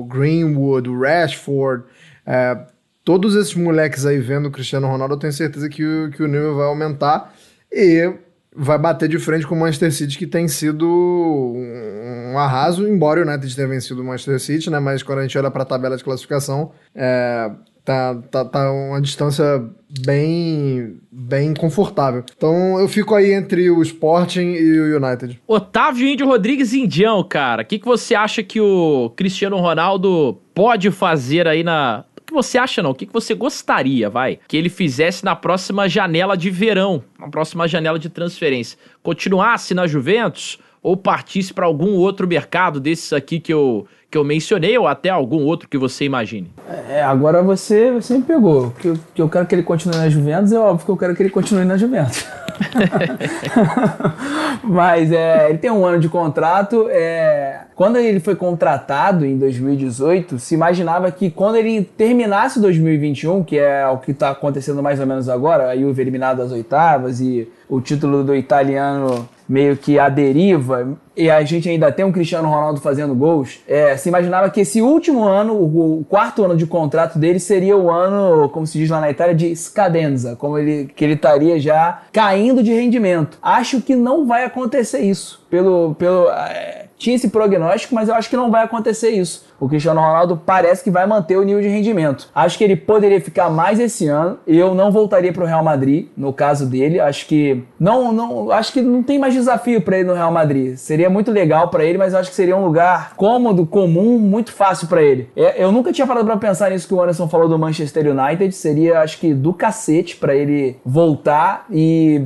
o Greenwood, o Rashford, é, todos esses moleques aí vendo o Cristiano Ronaldo, eu tenho certeza que o, que o nível vai aumentar e vai bater de frente com o Manchester City, que tem sido um arraso, embora o United tenha vencido o Manchester City, né? Mas quando a gente olha para a tabela de classificação, é, tá, tá, tá uma distância bem, bem confortável. Então eu fico aí entre o Sporting e o United. Otávio Índio Rodrigues Indião, cara, o que, que você acha que o Cristiano Ronaldo pode fazer aí na, que você acha não? O que, que você gostaria, vai, que ele fizesse na próxima janela de verão, na próxima janela de transferência? Continuasse na Juventus ou partisse para algum outro mercado desses aqui que eu, que eu mencionei ou até algum outro que você imagine? É, agora você, você me pegou. Que que eu quero que ele continue na Juventus, é óbvio que eu quero que ele continue na Juventus. Mas é, ele tem um ano de contrato. É, quando ele foi contratado em 2018, se imaginava que quando ele terminasse 2021, que é o que está acontecendo mais ou menos agora, a Juve eliminado das oitavas e o título do italiano meio que a deriva, e a gente ainda tem um Cristiano Ronaldo fazendo gols, é, se imaginava que esse último ano, o, quarto ano de contrato dele, seria o ano, como se diz lá na Itália, de scadenza, como ele, que ele estaria já caindo de rendimento. Acho que não vai acontecer isso. Pelo, pelo, é, tinha esse prognóstico, mas eu acho que não vai acontecer isso. O Cristiano Ronaldo parece que vai manter o nível de rendimento. Acho que ele poderia ficar mais esse ano. Eu não voltaria para o Real Madrid, no caso dele. Acho que não, não, acho que não tem mais desafio para ele no Real Madrid. Seria muito legal para ele, mas acho que seria um lugar cômodo, comum, muito fácil para ele. É, Eu nunca tinha parado para pensar nisso que o Anderson falou do Manchester United. Seria, acho que, do cacete para ele voltar e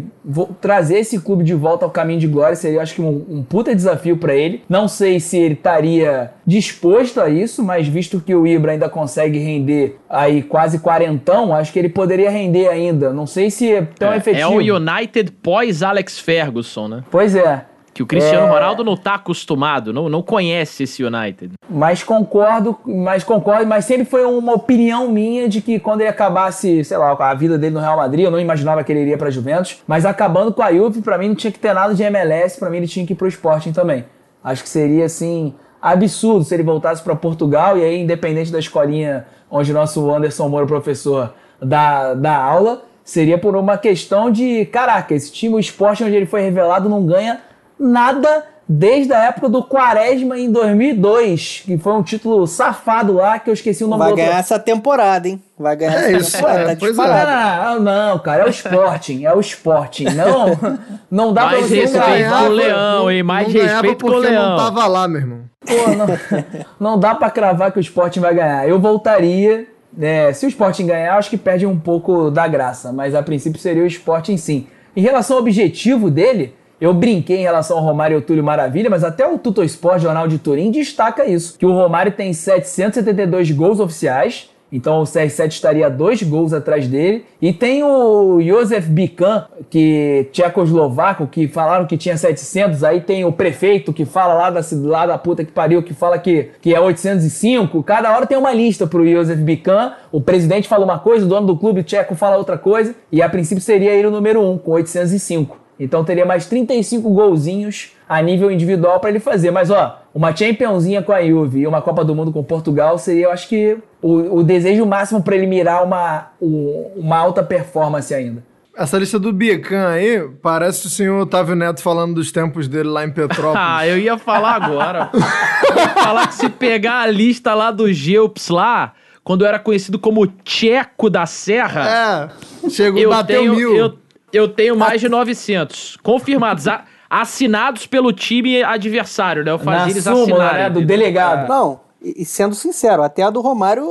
trazer esse clube de volta ao caminho de glória. Seria, acho que, um, um puta desafio para ele. Não sei se ele estaria disposto a isso, mas visto que o Ibra ainda consegue render aí quase quarentão, acho que ele poderia render ainda. Não sei se é tão é, efetivo. é o United pós Alex Ferguson, né? Pois é. Que o Cristiano É. Ronaldo não tá acostumado, não, não conhece esse United. Mas concordo, mas concordo, mas sempre foi uma opinião minha de que quando ele acabasse, sei lá, a vida dele no Real Madrid, eu não imaginava que ele iria pra Juventus, mas acabando com a Juve, pra mim não tinha que ter nada de MLS, pra mim ele tinha que ir pro Sporting também. Acho que seria assim absurdo se ele voltasse pra Portugal e aí independente da escolinha onde o nosso Anderson Moura, professor, dá, dá aula, seria por uma questão de, caraca, esse time, o Sporting onde ele foi revelado não ganha nada desde a época do Quaresma em 2002, que foi um título safado lá que eu esqueci o nome Vai do outro. ganhar essa temporada, hein? Vai ganhar É essa isso, temporada. é, tá pois é. disparado. Não, não, cara, é o Sporting, é o Sporting. Não, não dá pra Mais você respeito cravar- com o Leão, hein? Mais não respeito com o porque Leão. não tava lá, meu irmão. Pô, não, não dá pra cravar que o Sporting vai ganhar. Eu voltaria. né, se o Sporting ganhar, acho que perde um pouco da graça, mas a princípio seria o Sporting sim. Em relação ao objetivo dele, eu brinquei em relação ao Romário e ao Túlio Maravilha, mas até o Tuto Sport, Jornal de Turim, destaca isso: que o Romário tem 772 gols oficiais. Então o CR7 estaria dois gols atrás dele. E tem o Josef Bican, que tchecoslovaco, que falaram que tinha 700. Aí tem o prefeito que fala lá da, lá da puta que pariu, que fala que, que é 805. Cada hora tem uma lista pro Josef Bican. O presidente fala uma coisa, o dono do clube tcheco fala outra coisa. E a princípio seria ele o número 1, com 805. Então teria mais 35 golzinhos a nível individual para ele fazer. Mas ó, uma Championzinha com a Juve e uma Copa do Mundo com Portugal seria, eu acho que, o, o desejo máximo para ele mirar uma, uma alta performance ainda. Essa lista do Bican aí parece o senhor Otávio Neto falando dos tempos dele lá em Petrópolis. Ah, eu ia falar agora. eu ia falar que se pegar a lista lá do Gelps lá, quando era conhecido como Tcheco da Serra, É, chegou, eu, bateu tenho, mil. eu, eu tenho mais de 900 confirmados, a- assinados pelo time adversário, né? Eu fazia Na eles súmula, assinarem. né, do delegado. Não, e sendo sincero, até a do Romário,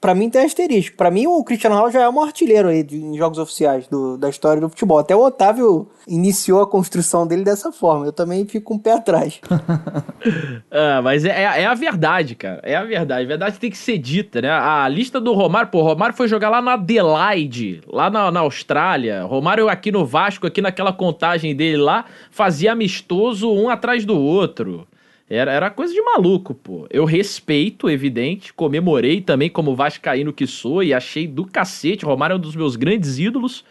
pra mim tem asterisco. Pra mim, o Cristiano Ronaldo já é um artilheiro aí de, em jogos oficiais do- da história do futebol. Até o Otávio iniciou a construção dele dessa forma. Eu também fico um pé atrás. Ah, mas é, é- é a verdade, cara. É a verdade. A verdade tem que ser dita, né? A lista do Romário, pô, Romário foi jogar lá na Adelaide, lá na, na Austrália. Romário aqui no Vasco, aqui naquela contagem dele lá, fazia amistoso um atrás do outro. Era, era coisa de maluco, pô. Eu respeito, evidente, comemorei também como vascaíno que sou e achei do cacete. Romário é um dos meus grandes ídolos.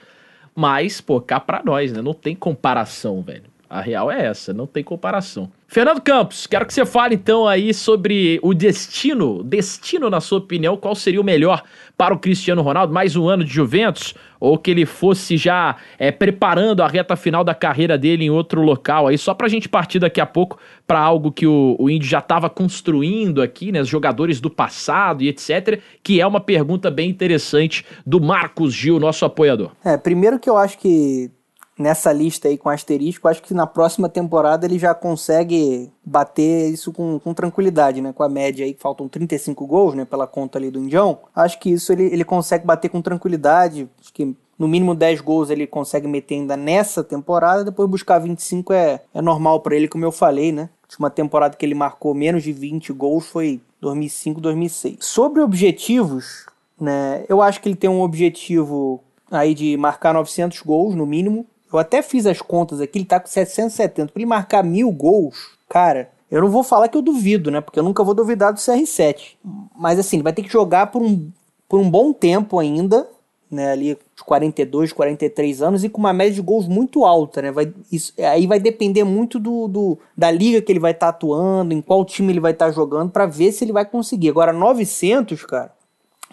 Mas, pô, cá pra nós, né? Não tem comparação, velho. A real é essa, não tem comparação. Fernando Campos, quero que você fale então aí sobre o destino, destino na sua opinião, qual seria o melhor para o Cristiano Ronaldo? Mais um ano de Juventus ou que ele fosse já é, preparando a reta final da carreira dele em outro local aí, só pra gente partir daqui a pouco para algo que o, o Índio já estava construindo aqui, né, os jogadores do passado e etc, que é uma pergunta bem interessante do Marcos Gil, nosso apoiador. É, primeiro que eu acho que nessa lista aí com asterisco, acho que na próxima temporada ele já consegue bater isso com, com tranquilidade, né? Com a média aí, que faltam 35 gols, né? Pela conta ali do Indião. Acho que isso ele, ele consegue bater com tranquilidade. Acho que no mínimo 10 gols ele consegue meter ainda nessa temporada. Depois buscar 25 é, é normal para ele, como eu falei, né? A última temporada que ele marcou menos de 20 gols foi 2005, 2006. Sobre objetivos, né? Eu acho que ele tem um objetivo aí de marcar 900 gols no mínimo. Eu até fiz as contas aqui, ele tá com 770. Pra ele marcar mil gols, cara, eu não vou falar que eu duvido, né? Porque eu nunca vou duvidar do CR7. Mas assim, ele vai ter que jogar por um, por um bom tempo ainda, né? Ali, de 42, 43 anos, e com uma média de gols muito alta, né? Vai, isso, aí vai depender muito do, do da liga que ele vai estar atuando, em qual time ele vai estar jogando, para ver se ele vai conseguir. Agora, 900, cara,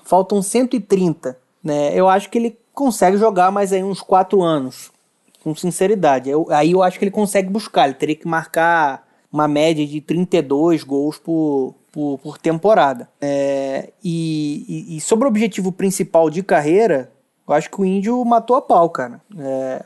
faltam 130, né? Eu acho que ele consegue jogar mais aí uns 4 anos com sinceridade. Eu, aí eu acho que ele consegue buscar. Ele teria que marcar uma média de 32 gols por, por, por temporada. É, e, e- sobre o objetivo principal de carreira, eu acho que o Índio matou a pau, cara. É,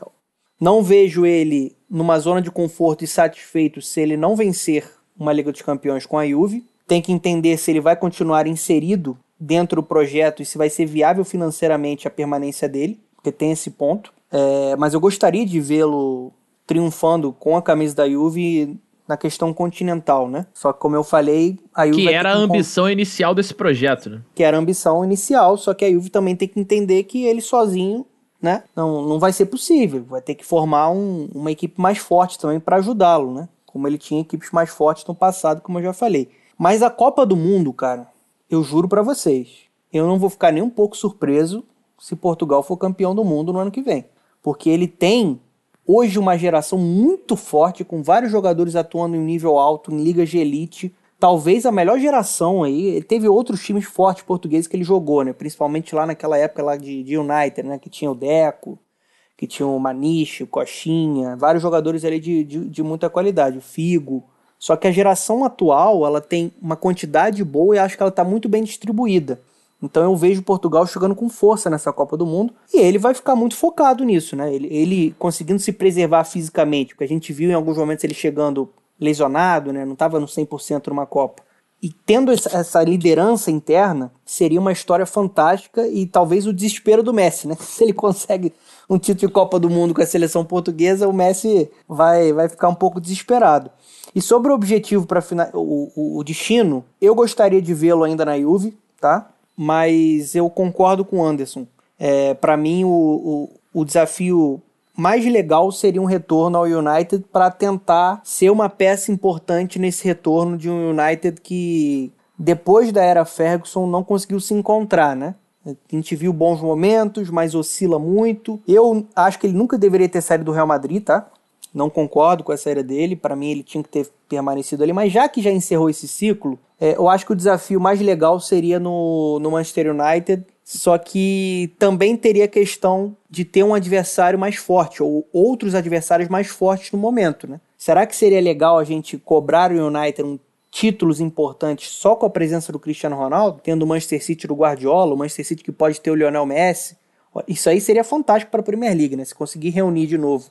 não vejo ele numa zona de conforto e satisfeito se ele não vencer uma Liga dos Campeões com a Juve. Tem que entender se ele vai continuar inserido dentro do projeto e se vai ser viável financeiramente a permanência dele, porque tem esse ponto. É, mas eu gostaria de vê-lo triunfando com a camisa da Juve na questão continental, né? Só que como eu falei, a Juve Que era a que encon- ambição inicial desse projeto, né? que era a ambição inicial, só que a Juve também tem que entender que ele sozinho, né, não, não vai ser possível, vai ter que formar um- uma equipe mais forte também para ajudá-lo, né? Como ele tinha equipes mais fortes no passado, como eu já falei. Mas a Copa do Mundo, cara, eu juro para vocês, eu não vou ficar nem um pouco surpreso se Portugal for campeão do mundo no ano que vem, porque ele tem hoje uma geração muito forte, com vários jogadores atuando em nível alto, em ligas de elite. Talvez a melhor geração aí. Ele teve outros times fortes portugueses que ele jogou, né? Principalmente lá naquela época lá de, de United, né? Que tinha o Deco, que tinha o Maniche, o Coxinha, vários jogadores ali de, de, de muita qualidade, o Figo. Só que a geração atual, ela tem uma quantidade boa e acho que ela está muito bem distribuída. Então eu vejo Portugal chegando com força nessa Copa do Mundo e ele vai ficar muito focado nisso, né? Ele, ele conseguindo se preservar fisicamente, porque a gente viu em alguns momentos ele chegando lesionado, né? Não estava no 100% numa Copa. E tendo essa, liderança interna, seria uma história fantástica e talvez o desespero do Messi, né? Se ele consegue um título de Copa do Mundo com a seleção portuguesa, o Messi vai, vai ficar um pouco desesperado. E sobre o objetivo para o, o, o destino, eu gostaria de vê-lo ainda na Juve, tá? Mas eu concordo com o Anderson. É, para mim, o, o, o desafio mais legal seria um retorno ao United para tentar ser uma peça importante nesse retorno de um United que depois da era Ferguson não conseguiu se encontrar, né? A gente viu bons momentos, mas oscila muito. Eu acho que ele nunca deveria ter saído do Real Madrid, tá? Não concordo com a saída dele. Para mim, ele tinha que ter permanecido ali. Mas já que já encerrou esse ciclo, é, eu acho que o desafio mais legal seria no, no Manchester United. Só que também teria a questão de ter um adversário mais forte, ou outros adversários mais fortes no momento, né? Será que seria legal a gente cobrar o United um títulos importantes só com a presença do Cristiano Ronaldo, tendo o Manchester City do Guardiola, o Manchester City que pode ter o Lionel Messi? Isso aí seria fantástico para a Premier League, né? Se conseguir reunir de novo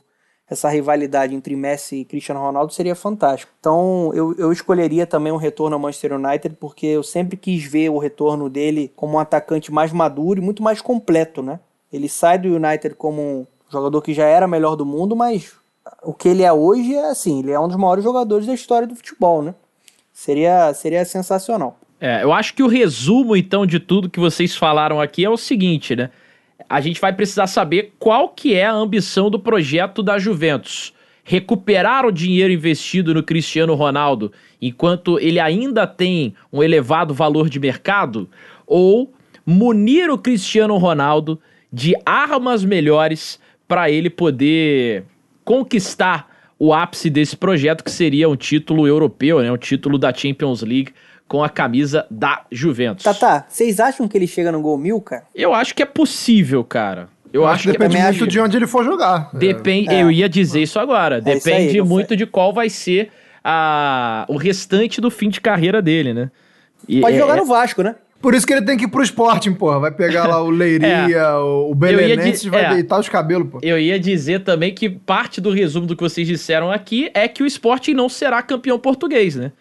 essa rivalidade entre Messi e Cristiano Ronaldo seria fantástico. Então eu, eu escolheria também um retorno ao Manchester United, porque eu sempre quis ver o retorno dele como um atacante mais maduro e muito mais completo, né? Ele sai do United como um jogador que já era melhor do mundo, mas o que ele é hoje é assim, ele é um dos maiores jogadores da história do futebol, né? Seria, seria sensacional. É, eu acho que o resumo, então, de tudo que vocês falaram aqui é o seguinte, né? A gente vai precisar saber qual que é a ambição do projeto da Juventus. Recuperar o dinheiro investido no Cristiano Ronaldo enquanto ele ainda tem um elevado valor de mercado? Ou munir o Cristiano Ronaldo de armas melhores para ele poder conquistar o ápice desse projeto, que seria um título europeu, né? um título da Champions League com a camisa da Juventus. Tá, tá. Vocês acham que ele chega no gol mil, cara? Eu acho que é possível, cara. Eu, Eu acho acho que que depende também muito acho- de onde ele for jogar. Depende, É. eu ia dizer isso agora. É isso aí, Depende não foi- muito de qual vai ser a, o restante do fim de carreira dele, né? E Pode é- jogar é- no Vasco, né? Por isso que ele tem que ir pro Sporting, porra. Vai pegar lá o Leiria, o Eu ia Belenenses de- e vai é. deitar os cabelos, pô. Eu ia dizer também que parte do resumo do que vocês disseram aqui é que o Sporting não será campeão português, né?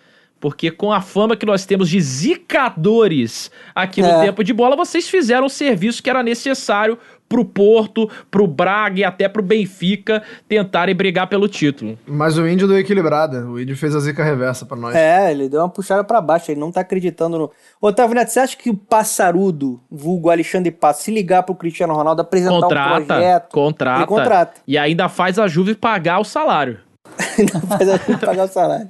Porque com a fama que nós temos de zicadores aqui no É. tempo de bola, vocês fizeram o serviço que era necessário pro Porto, pro Braga e até pro Benfica tentarem brigar pelo título. Mas o Índio deu equilibrada. O Índio fez a zica reversa pra nós. É, ele deu uma puxada pra baixo, ele não tá acreditando no. Otávio Neto, você acha que o passarudo, vulgo Alexandre Passo, se ligar pro Cristiano Ronaldo, apresentar um Contrata, projeto. contrata, Ele contrata. E ainda faz a Juve pagar o salário. Não faz a gente pagar o salário.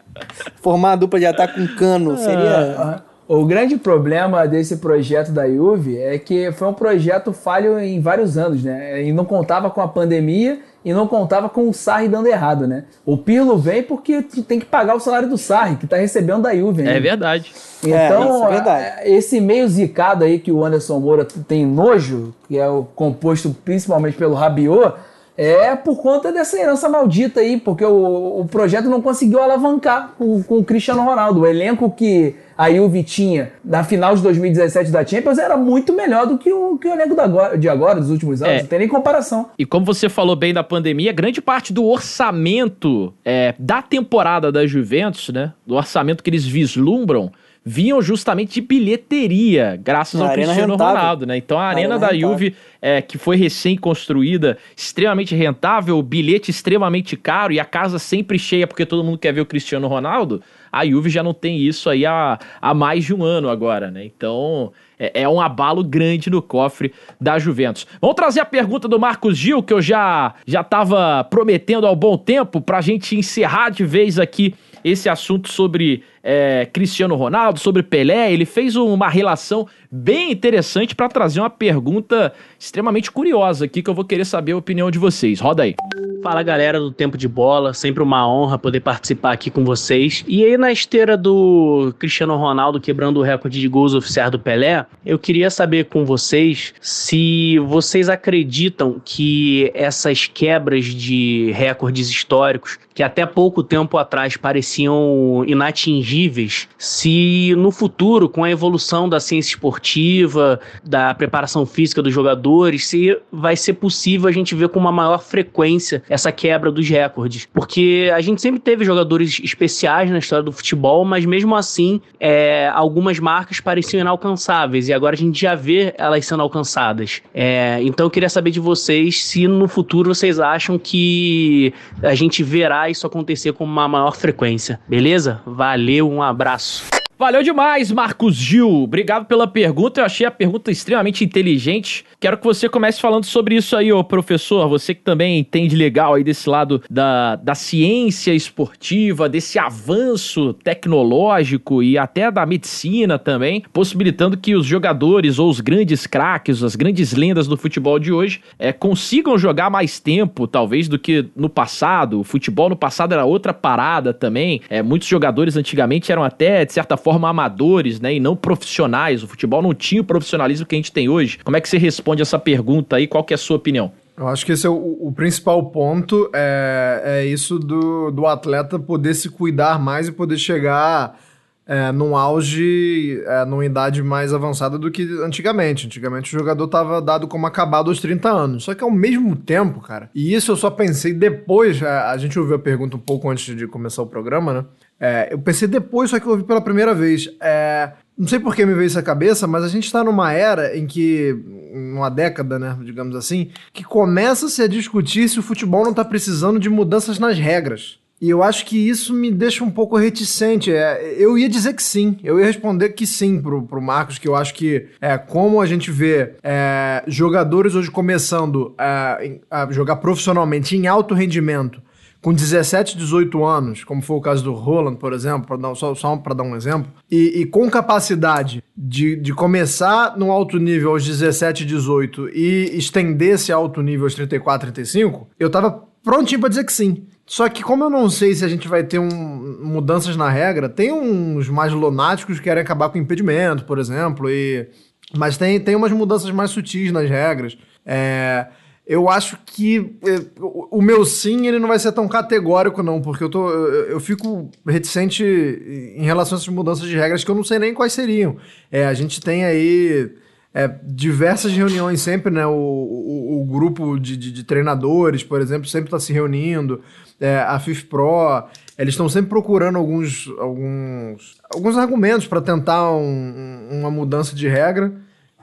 Formar uma dupla de ataque com cano seria. Ah, O grande problema desse projeto da Juve é que foi um projeto falho em vários anos, né? E não contava com a pandemia e não contava com o Sarri dando errado, né? O Pirlo vem porque tem que pagar o salário do Sarri, que tá recebendo da Juve. É né? verdade. Então, É, isso é verdade. a- esse meio zicado aí que o Anderson Moura tem nojo, que é o composto principalmente pelo Rabiot, é por conta dessa herança maldita aí, porque o, o projeto não conseguiu alavancar com, com o Cristiano Ronaldo. O elenco que a Juve tinha na final de 2017 da Champions era muito melhor do que o, que o elenco agora- de agora, dos últimos anos. É. Não tem nem comparação. E como você falou bem da pandemia, grande parte do orçamento é, da temporada da Juventus, né? Do orçamento que eles vislumbram, vinham justamente de bilheteria, graças ao arena Cristiano rentável. Ronaldo, né? Então a Na arena arena da rentável. Juve, é, que foi recém-construída, extremamente rentável, bilhete extremamente caro e a casa sempre cheia porque todo mundo quer ver o Cristiano Ronaldo, a Juve já não tem isso aí há, há mais de um ano agora, né? Então é, é um abalo grande no cofre da Juventus. Vamos trazer a pergunta do Marcos Gil, que eu já já estava prometendo há um bom tempo para a gente encerrar de vez aqui esse assunto sobre é, Cristiano Ronaldo, sobre Pelé. Ele fez uma relação bem interessante para trazer uma pergunta extremamente curiosa aqui que eu vou querer saber a opinião de vocês. Roda aí. Fala galera do Tempo de Bola, sempre uma honra poder participar aqui com vocês. E aí, na esteira do Cristiano Ronaldo quebrando o recorde de gols oficiais do Pelé, eu queria saber com vocês se vocês acreditam que essas quebras de recordes históricos, que até pouco tempo atrás pareciam inatingíveis, se no futuro, com a evolução da ciência esportiva, da preparação física dos jogadores, se vai ser possível a gente ver com uma maior frequência essa quebra dos recordes. Porque a gente sempre teve jogadores especiais na história do futebol, mas mesmo assim, é, algumas marcas pareciam inalcançáveis e agora a gente já vê elas sendo alcançadas. É, então eu queria saber de vocês se no futuro vocês acham que a gente verá isso acontecer com uma maior frequência. Beleza? Valeu, um abraço. Valeu demais, Marcos Gil. Obrigado pela pergunta. Eu achei a pergunta extremamente inteligente. Quero que você comece falando sobre isso aí, ô professor. Você que também entende legal aí desse lado da, da ciência esportiva, desse avanço tecnológico e até da medicina também, possibilitando que os jogadores ou os grandes craques, as grandes lendas do futebol de hoje, é, consigam jogar mais tempo, talvez, do que no passado. O futebol no passado era outra parada também. É, muitos jogadores antigamente eram até, de certa forma, amadores, né? E não profissionais. O futebol não tinha o profissionalismo que a gente tem hoje. Como é que você responde essa pergunta aí? Qual que é a sua opinião? Eu acho que esse é o, o principal ponto, é, é isso do, do atleta poder se cuidar mais e poder chegar é, num auge, é, numa idade mais avançada do que antigamente. Antigamente o jogador estava dado como acabado aos 30 anos. Só que ao mesmo tempo, cara, e isso eu só pensei depois, é, a gente ouviu a pergunta um pouco antes de começar o programa, né? É, eu pensei depois, só que eu ouvi pela primeira vez. É, não sei por que me veio isso à cabeça, mas a gente está numa era em que, numa década, né, digamos assim, que começa-se a discutir se o futebol não está precisando de mudanças nas regras. E eu acho que isso me deixa um pouco reticente. É, eu ia dizer que sim, eu ia responder que sim pro, pro Marcos, que eu acho que é como a gente vê é, jogadores hoje começando é, em- a jogar profissionalmente em alto rendimento com 17, 18 anos, como foi o caso do Roland, por exemplo, pra dar, só, só para dar um exemplo, e, e com capacidade de, de começar no alto nível aos 17, 18 e estender esse alto nível aos 34, 35, eu tava prontinho pra dizer que sim. Só que como eu não sei se a gente vai ter um, mudanças na regra, tem uns mais lunáticos que querem acabar com impedimento, por exemplo, e mas tem, tem umas mudanças mais sutis nas regras. É, eu acho que é, o meu sim ele não vai ser tão categórico, não, porque eu, tô, eu fico reticente em relação a essas mudanças de regras que eu não sei nem quais seriam. É, a gente tem aí é, diversas reuniões sempre, né? O, o, o grupo de, de, de treinadores, por exemplo, sempre está se reunindo. É, a FIFPRO, eles estão sempre procurando alguns, alguns, alguns argumentos para tentar um- uma mudança de regra.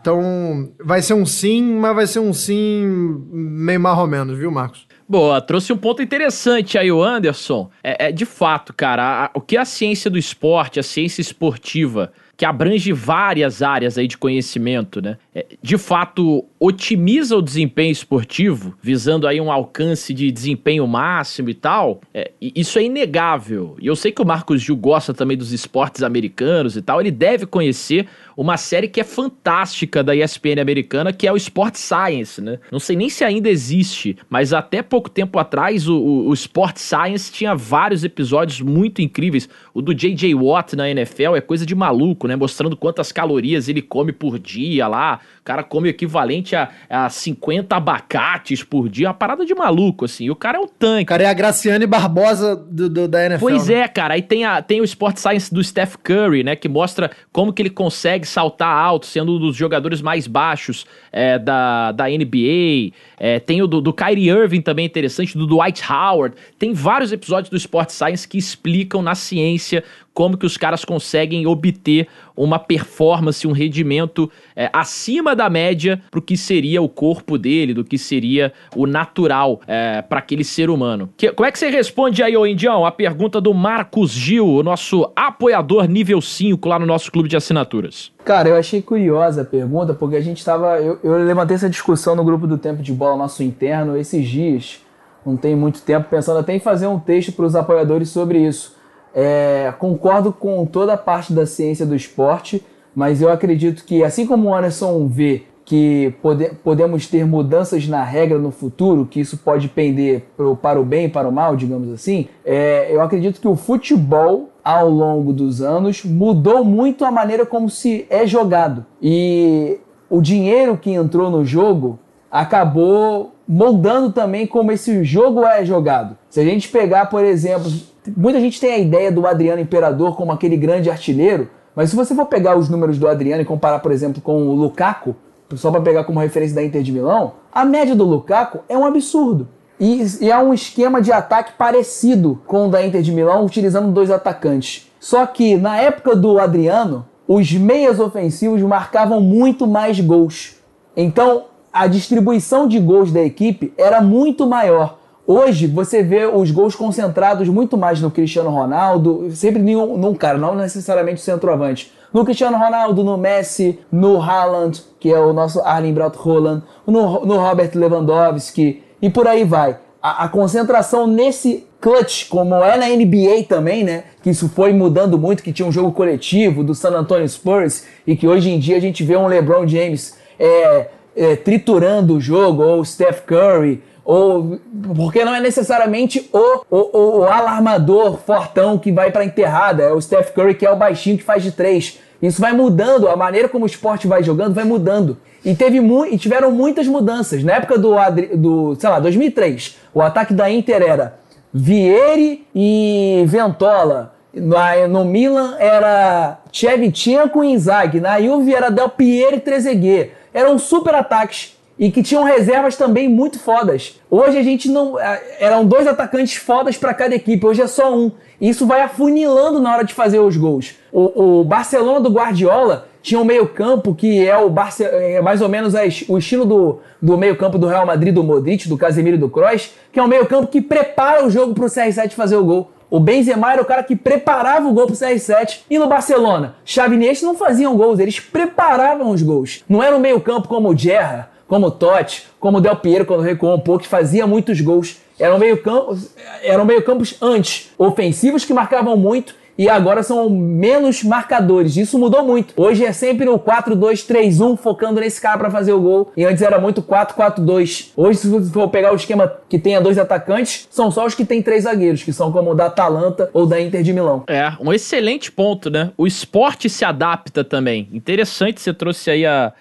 Então, vai ser um sim, mas vai ser um sim meio mais ou menos, viu, Marcos? Boa, trouxe um ponto interessante aí, o Anderson. É, é de fato, cara, a- o que a ciência do esporte, a ciência esportiva, que abrange várias áreas aí de conhecimento, né? É, de fato, otimiza o desempenho esportivo, visando aí um alcance de desempenho máximo e tal, é, isso é inegável. E eu sei que o Marcos Gil gosta também dos esportes americanos e tal, ele deve conhecer uma série que é fantástica da ESPN americana, que é o Sport Science, né? Não sei nem se ainda existe, mas até pouco tempo atrás o, o, o Sport Science tinha vários episódios muito incríveis. O do J.J. Watt na NFL é coisa de maluco, né? Mostrando quantas calorias ele come por dia lá, O cara come o equivalente a, a 50 abacates por dia, uma parada de maluco, assim. E o cara é um tanque. O cara é a Graciane Barbosa do, do- da NFL. Pois né? é, cara. Aí tem, a, tem o Sport Science do Steph Curry, né? Que mostra como que ele consegue saltar alto, sendo um dos jogadores mais baixos é, da, da NBA. É, tem o do, do Kyrie Irving também interessante, do Dwight Howard. Tem vários episódios do Sport Science que explicam na ciência como que os caras conseguem obter uma performance, um rendimento é, acima da média pro que seria o corpo dele, do que seria o natural é, para aquele ser humano. Que- como é que você responde aí, ô Indião, a pergunta do Marcos Gil, o nosso apoiador nível 5 lá no nosso clube de assinaturas? Cara, eu achei curiosa a pergunta, porque a gente tava. Eu, eu levantei essa discussão no grupo do Tempo de Bola, nosso interno, esses dias, não tem muito tempo, pensando até em fazer um texto para os apoiadores sobre isso. É, concordo com toda a parte da ciência do esporte, mas eu acredito que, assim como o Anderson vê que pode- podemos ter mudanças na regra no futuro, que isso pode pender pro- para o bem e para o mal, digamos assim, é, eu acredito que o futebol, ao longo dos anos, mudou muito a maneira como se é jogado. E o dinheiro que entrou no jogo acabou moldando também como esse jogo é jogado. Se a gente pegar, por exemplo, muita gente tem a ideia do Adriano Imperador como aquele grande artilheiro, mas se você for pegar os números do Adriano e comparar, por exemplo, com o Lukaku, só para pegar como referência da Inter de Milão, a média do Lukaku é um absurdo. E, e é um esquema de ataque parecido com o da Inter de Milão, utilizando dois atacantes. Só que na época do Adriano, os meias ofensivos marcavam muito mais gols. Então, a distribuição de gols da equipe era muito maior. Hoje, você vê os gols concentrados muito mais no Cristiano Ronaldo, sempre num, num cara, não necessariamente o centroavante. No Cristiano Ronaldo, no Messi, no Haaland, que é o nosso Arlen Braut Haaland, no, no Robert Lewandowski, e por aí vai. A, a concentração nesse clutch, como é na NBA também, né? Que isso foi mudando muito, que tinha um jogo coletivo do San Antonio Spurs, e que hoje em dia a gente vê um LeBron James é, é, triturando o jogo, ou o Steph Curry, ou porque não é necessariamente o, o, o alarmador fortão que vai para enterrada, é o Steph Curry que é o baixinho que faz de três. Isso vai mudando, a maneira como o esporte vai jogando vai mudando. E, teve mu e tiveram muitas mudanças. Na época do, do, sei lá, 2003, o ataque da Inter era Vieri e Ventola. No, no Milan era Shevchenko e Inzaghi. Na Juve era Del Piero e Trezeguet. Eram super ataques e que tinham reservas também muito fodas. Hoje a gente não. Eram dois atacantes fodas para cada equipe, hoje é só um. Isso vai afunilando na hora de fazer os gols. O, o Barcelona do Guardiola tinha um meio-campo que é o Barce é mais ou menos o estilo do, do meio-campo do Real Madrid, do Modric, do Casemiro e do Kroos, que é um meio-campo que prepara o jogo pro CR7 fazer o gol. O Benzema era o cara que preparava o gol pro CR7. E no Barcelona, Xavi e Iniesta não faziam gols, eles preparavam os gols. Não era um meio-campo como o Gerra, como o Totti, como o Del Piero quando recuou um pouco, que fazia muitos gols. Eram meio-campos eram meio campos antes, ofensivos que marcavam muito e agora são menos marcadores. Isso mudou muito. Hoje é sempre o 4-2-3-1 focando nesse cara para fazer o gol. E antes era muito 4-4-2. Hoje, se você for pegar o esquema que tenha dois atacantes, são só os que tem três zagueiros, que são como o da Atalanta ou da Inter de Milão. É, um excelente ponto, né? O esporte se adapta também. Interessante você trouxe aí a,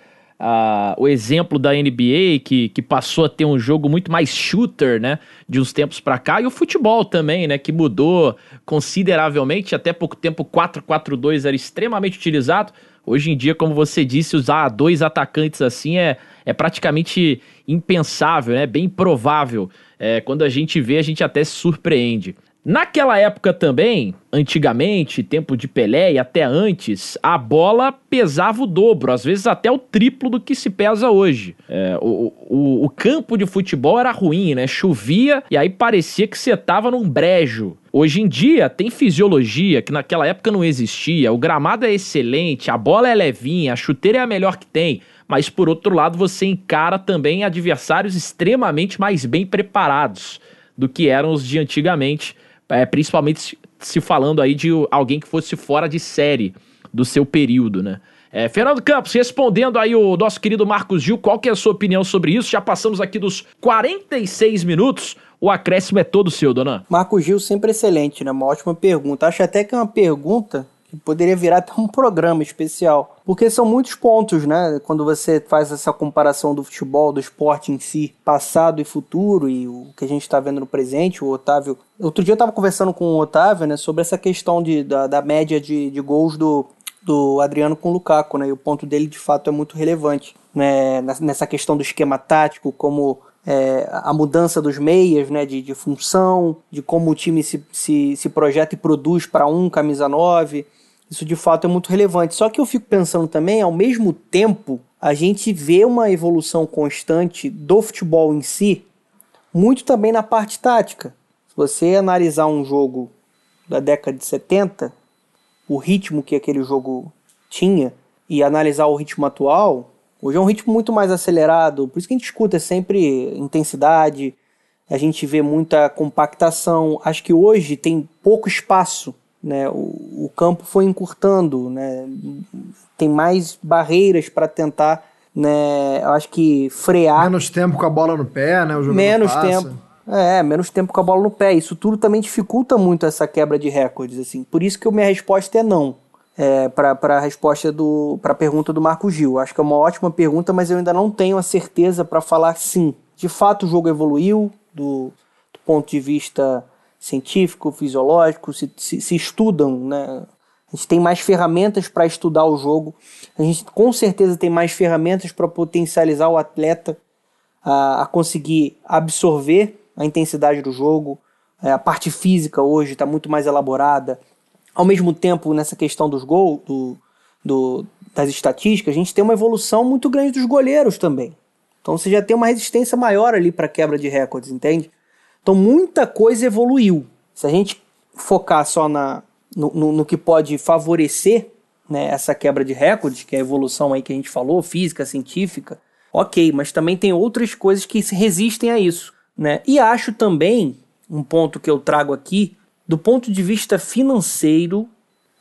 o exemplo da NBA, que, que passou a ter um jogo muito mais shooter, né? De uns tempos pra cá. E o futebol também, né? Que mudou consideravelmente. Até pouco tempo, 4-4-2 era extremamente utilizado. Hoje em dia, como você disse, usar dois atacantes assim é, é praticamente impensável, né? Bem provável. É, quando a gente vê, a gente até se surpreende. Naquela época também, antigamente, tempo de Pelé e até antes, a bola pesava o dobro, às vezes até o triplo do que se pesa hoje. É, o, o, o, campo de futebol era ruim, né? Chovia e aí parecia que você tava num brejo. Hoje em dia tem fisiologia que naquela época não existia, o gramado é excelente, a bola é levinha, a chuteira é a melhor que tem. Mas por outro lado, você encara também adversários extremamente mais bem preparados do que eram os de antigamente é, principalmente se falando aí de alguém que fosse fora de série do seu período, né? É, Fernando Campos, respondendo aí o nosso querido Marcos Gil, qual que é a sua opinião sobre isso? Já passamos aqui dos 46 minutos, o acréscimo é todo seu, dona. Marcos Gil sempre excelente, né? Uma ótima pergunta. Acho até que é uma pergunta Poderia virar até um programa especial. Porque são muitos pontos, né? Quando você faz essa comparação do futebol, do esporte em si, passado e futuro, e o que a gente está vendo no presente, o Otávio. Outro dia eu estava conversando com o Otávio, né, sobre essa questão de, da, da média de, de gols do, do Adriano com o Lukaku, né? E o ponto dele de fato é muito relevante, né? Nessa questão do esquema tático, como é, a mudança dos meias, né? De, de função, de como o time se, se, se projeta e produz para um camisa 9. Isso de fato é muito relevante. Só que eu fico pensando também, ao mesmo tempo, a gente vê uma evolução constante do futebol em si, muito também na parte tática. Se você analisar um jogo da década de 70, o ritmo que aquele jogo tinha e analisar o ritmo atual, hoje é um ritmo muito mais acelerado. Por isso que a gente escuta sempre intensidade, a gente vê muita compactação. Acho que hoje tem pouco espaço, né? O, o campo foi encurtando, né? Tem mais barreiras para tentar, né? Eu acho que frear. Menos tempo com a bola no pé, né? Menos tempo. É, menos tempo com a bola no pé. Isso tudo também dificulta muito essa quebra de recordes, assim. Por isso que a minha resposta é não. É, para a resposta do para a pergunta do Marco Gil. Acho que é uma ótima pergunta, mas eu ainda não tenho a certeza para falar sim. De fato, o jogo evoluiu do, do ponto de vista científico, fisiológico, se, se, se estudam, né? A gente tem mais ferramentas para estudar o jogo. A gente com certeza tem mais ferramentas para potencializar o atleta a, a conseguir absorver a intensidade do jogo. É, a parte física hoje está muito mais elaborada. Ao mesmo tempo, nessa questão dos gols, do, do, das estatísticas, a gente tem uma evolução muito grande dos goleiros também. Então você já tem uma resistência maior ali para quebra de recordes, entende? Então muita coisa evoluiu. Se a gente focar só na, no, no, no que pode favorecer né, essa quebra de recordes, que é a evolução aí que a gente falou, física, científica, ok, mas também tem outras coisas que resistem a isso. Né? E acho também, um ponto que eu trago aqui, do ponto de vista financeiro,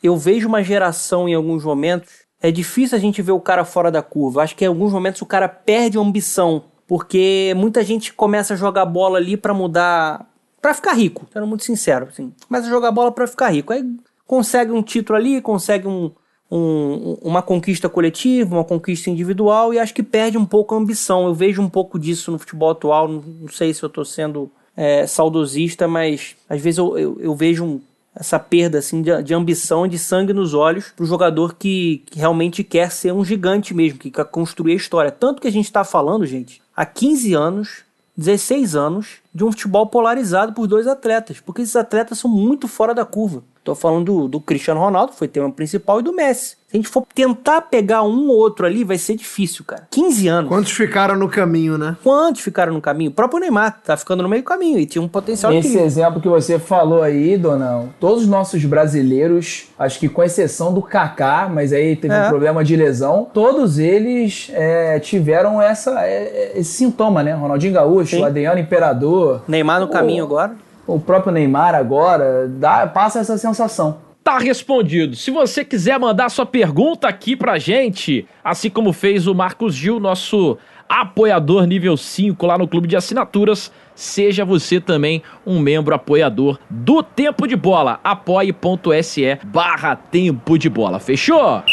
eu vejo uma geração em alguns momentos. É difícil a gente ver o cara fora da curva. Acho que em alguns momentos o cara perde a ambição. Porque muita gente começa a jogar bola ali para mudar. para ficar rico, sendo muito sincero. Assim. Começa a jogar bola para ficar rico. Aí consegue um título ali, consegue um, um, uma conquista coletiva, uma conquista individual e acho que perde um pouco a ambição. Eu vejo um pouco disso no futebol atual. Não, sei se eu estou sendo é, saudosista, mas às vezes eu, eu, eu vejo um, essa perda assim de, de ambição, de sangue nos olhos para o jogador que, que, realmente quer ser um gigante mesmo, que quer construir a história. Tanto que a gente está falando, gente, há 15 anos, 16 anos, de um futebol polarizado por dois atletas, porque esses atletas são muito fora da curva. Tô falando do, do Cristiano Ronaldo, foi tema principal, e do Messi. Se a gente for tentar pegar um ou outro ali, vai ser difícil, cara. 15 anos. Quantos ficaram no caminho, né? Quantos ficaram no caminho? O próprio Neymar tá ficando no meio do caminho e tinha um potencial Esse incrível. exemplo que você falou aí, Donão, todos os nossos brasileiros, acho que com exceção do Kaká, mas aí teve É. um problema de lesão, todos eles é, tiveram essa, é, esse sintoma, né? Ronaldinho Gaúcho, Sim. o Adriano Imperador, Neymar no caminho agora. O próprio Neymar agora, dá, passa essa sensação. Tá respondido. Se você quiser mandar sua pergunta aqui pra gente, assim como fez o Marcos Gil, nosso apoiador nível 5 lá no clube de assinaturas, seja você também um membro apoiador do Tempo de Bola. apoie.se barra Tempo de Bola. Fechou?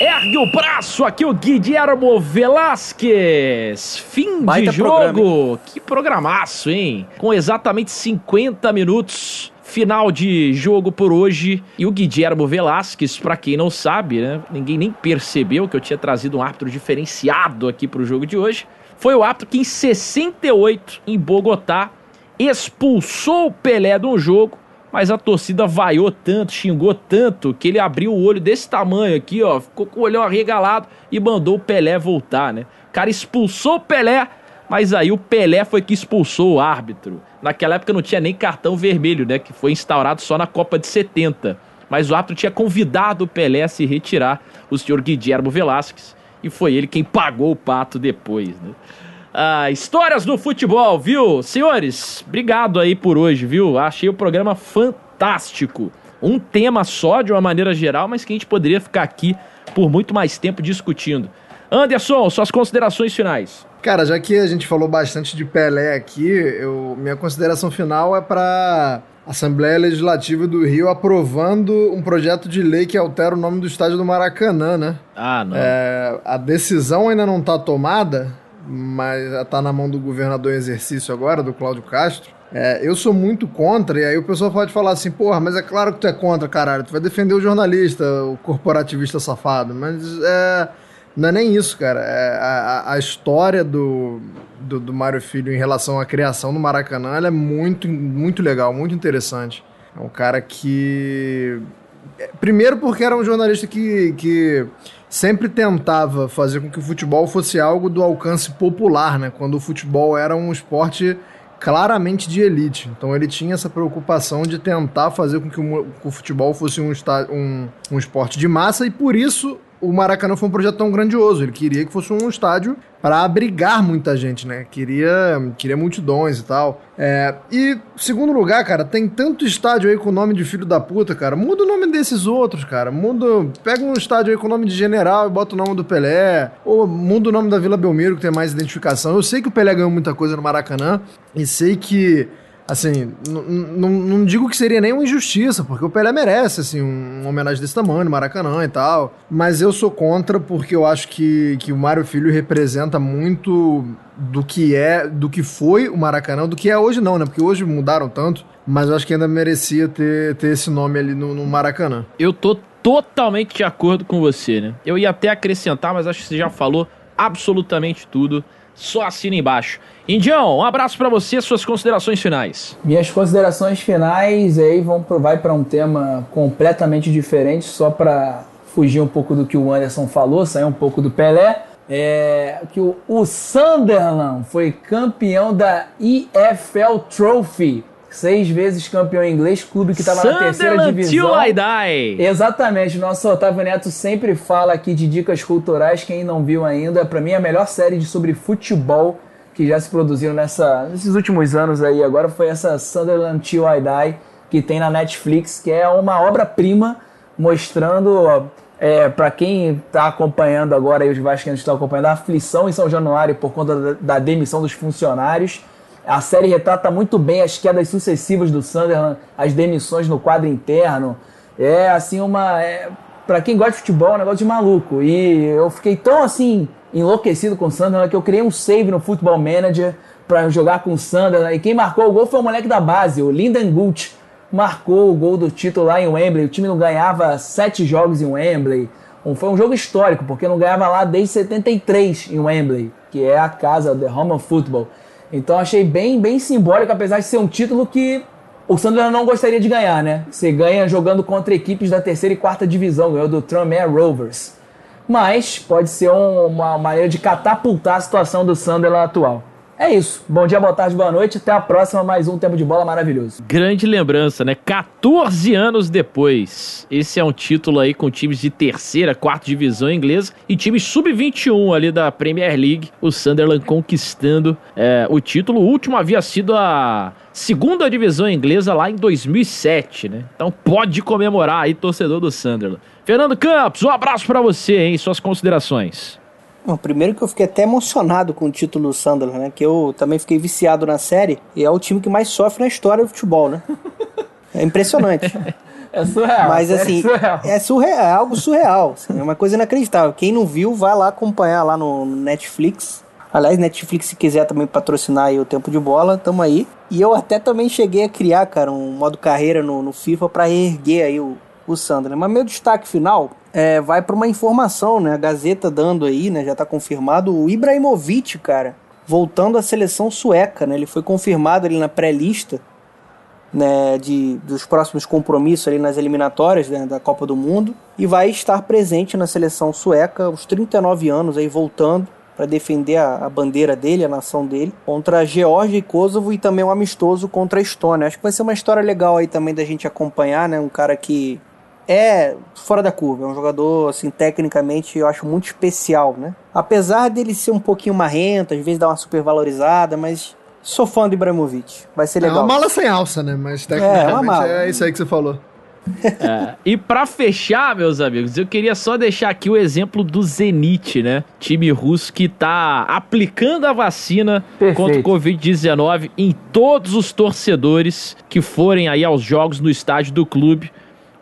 Ergue o braço aqui o Guilhermo Velasquez. Fim Baita de jogo. programa, que programaço, hein? Com exatamente 50 minutos. Final de jogo por hoje. E o Guilhermo Velasquez, pra quem não sabe, né? Ninguém nem percebeu que eu tinha trazido um árbitro diferenciado aqui pro jogo de hoje. Foi o árbitro que em 68, em Bogotá, expulsou o Pelé do jogo. Mas a torcida vaiou tanto, xingou tanto, que ele abriu o olho desse tamanho aqui, ó. Ficou com o olhão arregalado e mandou o Pelé voltar, né? O cara expulsou o Pelé, mas aí o Pelé foi que expulsou o árbitro. Naquela época não tinha nem cartão vermelho, né? Que foi instaurado só na Copa de 70. Mas o árbitro tinha convidado o Pelé a se retirar, o senhor Guilhermo Velasquez. E foi ele quem pagou o pato depois, né? Ah, histórias do futebol, viu? Senhores, obrigado aí por hoje, viu? Achei o programa fantástico. Um tema só, de uma maneira geral, mas que a gente poderia ficar aqui por muito mais tempo discutindo. Anderson, suas considerações finais. Cara, já que a gente falou bastante de Pelé aqui, eu, minha consideração final é pra Assembleia Legislativa do Rio aprovando um projeto de lei que altera o nome do estádio do Maracanã, né? Ah, não. É, a decisão ainda não está tomada, mas está na mão do governador em exercício agora, do Cláudio Castro. É, eu sou muito contra, e aí o pessoal pode falar assim, porra, mas é claro que tu é contra, caralho, tu vai defender o jornalista, o corporativista safado, mas é, não é nem isso, cara. É, a, a história do, do, do Mário Filho em relação à criação do Maracanã é muito, muito legal, muito interessante. É um cara que. É, Primeiro, porque era um jornalista que, que sempre tentava fazer com que o futebol fosse algo do alcance popular, né? Quando o futebol era um esporte claramente de elite. Então ele tinha essa preocupação de tentar fazer com que o, futebol fosse um, um, um esporte de massa e por isso o Maracanã foi um projeto tão grandioso. Ele queria que fosse um estádio para abrigar muita gente, né? Queria, queria multidões e tal. É, e, segundo lugar, cara, tem tanto estádio aí com o nome de filho da puta, cara. Muda o nome desses outros, cara. Muda, pega um estádio aí com o nome de general e bota o nome do Pelé. Ou muda o nome da Vila Belmiro, que tem mais identificação. Eu sei que o Pelé ganhou muita coisa no Maracanã. E sei que Assim, não digo que seria nem uma injustiça, porque o Pelé merece, assim, um, uma homenagem desse tamanho, Maracanã e tal. Mas eu sou contra porque eu acho que, que o Mário Filho representa muito do que é, do que foi o Maracanã, do que é hoje não, né? Porque hoje mudaram tanto, mas eu acho que ainda merecia ter, ter esse nome ali no, no Maracanã. Eu tô totalmente de acordo com você, né? Eu ia até acrescentar, mas acho que você já falou absolutamente tudo. Só assina embaixo. Indião, um abraço pra você, suas considerações finais. Minhas considerações finais aí vão pro- vai para um tema completamente diferente, só para fugir um pouco do que o Anderson falou, sair um pouco do Pelé. É que o, o Sunderland foi campeão da EFL Trophy, seis vezes campeão inglês, clube que estava na terceira divisão. till I die. Exatamente, nosso Otávio Neto sempre fala aqui de dicas culturais, quem não viu ainda, pra mim a melhor série de sobre futebol que já se produziu nessa, nesses últimos anos aí, agora foi essa Sunderland Till I Die, que tem na Netflix, que é uma obra-prima mostrando, é, para quem tá acompanhando agora, aí os vascaínos estão acompanhando, a aflição em São Januário por conta da, da demissão dos funcionários, a série retrata muito bem as quedas sucessivas do Sunderland, as demissões no quadro interno. É assim uma. É, para quem gosta de futebol, é um negócio de maluco. E eu fiquei tão assim enlouquecido com o Sunderland que eu criei um save no Football Manager para jogar com o Sunderland. E quem marcou o gol foi o moleque da base, o Linden Gut. Marcou o gol do título lá em Wembley. O time não ganhava sete jogos em Wembley. Um- foi um jogo histórico, porque não ganhava lá desde 73 em Wembley, que é a casa Home of Football. Então achei bem, bem simbólico, apesar de ser um título que o Sunderland não gostaria de ganhar, né? Você ganha jogando contra equipes da terceira e quarta divisão, ganhou do Tranmere Rovers. Mas pode ser um- uma maneira de catapultar a situação do Sunderland atual. É isso. Bom dia, boa tarde, boa noite. Até a próxima. Mais um tempo de bola maravilhoso. Grande lembrança, né? 14 anos depois. Esse é um título aí com times de terceira, quarta divisão inglesa e times sub-21 ali da Premier League. O Sunderland conquistando é, o título. O último havia sido a segunda divisão inglesa lá em 2007, né? Então pode comemorar aí, torcedor do Sunderland. Fernando Campos, um abraço pra você, hein? Suas considerações. Bom, primeiro que eu fiquei até emocionado com o título do Sunderland, né? Que eu também fiquei viciado na série e é o time que mais sofre na história do futebol, né? É impressionante. É surreal. Mas é assim, surreal. é surreal, é algo surreal. assim, é uma coisa inacreditável. Quem não viu, vai lá acompanhar lá no Netflix. Aliás, Netflix, se quiser também patrocinar aí o tempo de bola, tamo aí. E eu até também cheguei a criar, cara, um modo carreira no, no FIFA pra erguer aí o, o. Mas meu destaque final é, vai pra uma informação, né? A Gazeta dando aí, né? Já tá confirmado. O Ibrahimovic, cara, voltando à seleção sueca, né? Ele foi confirmado ali na pré-lista né, de, dos próximos compromissos ali nas eliminatórias né, da Copa do Mundo e vai estar presente na seleção sueca aos 39 anos aí voltando para defender a, a bandeira dele, a nação dele, contra a Geórgia e Kosovo e também um amistoso contra a Estônia. Acho que vai ser uma história legal aí também da gente acompanhar, né? Um cara que é fora da curva, é um jogador assim tecnicamente eu acho muito especial, né? Apesar dele ser um pouquinho marrento, às vezes dá uma supervalorizada, mas sou fã do Ibrahimovic. Vai ser É legal. uma mala sem alça, né? Mas É, uma tecnicamente mala. é, isso aí que você falou. É, e pra fechar, meus amigos, eu queria só deixar aqui o exemplo do Zenit, né? Time russo que tá aplicando a vacina Perfeito. contra o Covid-19 em todos os torcedores que forem aí aos jogos no estádio do clube.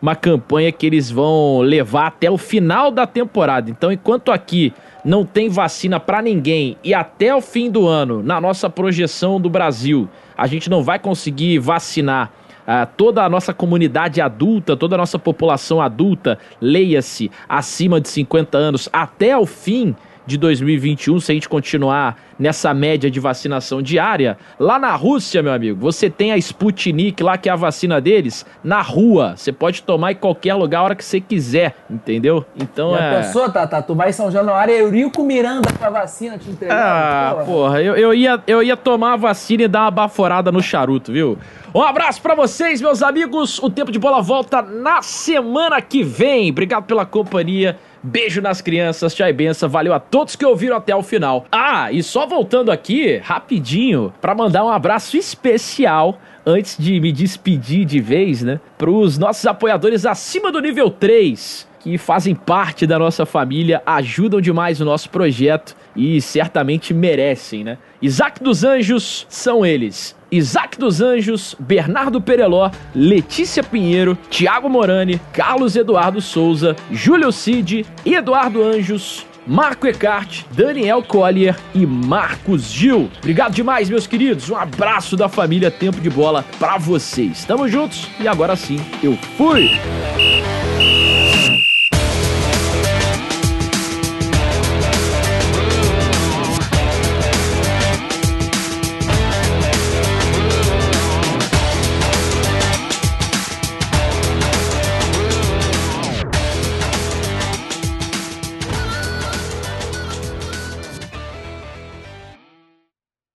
Uma campanha que eles vão levar até o final da temporada. Então, enquanto aqui não tem vacina pra ninguém e até o fim do ano, na nossa projeção do Brasil, a gente não vai conseguir vacinar ah, toda a nossa comunidade adulta, toda a nossa população adulta, leia-se, acima de 50 anos, até o fim de 2021, se a gente continuar nessa média de vacinação diária, lá na Rússia, meu amigo, você tem a Sputnik lá, que é a vacina deles, na rua. Você pode tomar em qualquer lugar a hora que você quiser, entendeu? Então Já é. pensou, Tata? Tu vai em São Januário, é Eurico Miranda com a vacina te entregando? Ah, porra. porra, eu, eu, ia, eu ia tomar a vacina e dar uma baforada no charuto, viu? Um abraço pra vocês, meus amigos. O Tempo de Bola volta na semana que vem. Obrigado pela companhia. Beijo nas crianças, tchau e benção. Valeu a todos que ouviram até o final. Ah, e só voltando aqui, rapidinho, pra mandar um abraço especial antes de me despedir de vez, né? Pros nossos apoiadores acima do nível 3 que fazem parte da nossa família, ajudam demais o nosso projeto e certamente merecem, né? Isaac dos Anjos são eles. Isaac dos Anjos, Bernardo Pereló, Letícia Pinheiro, Tiago Morani, Carlos Eduardo Souza, Júlio Cid, Eduardo Anjos, Marco Ecarte, Daniel Collier e Marcos Gil. Obrigado demais, meus queridos. Um abraço da família Tempo de Bola pra vocês. Tamo juntos e agora sim, eu fui! Música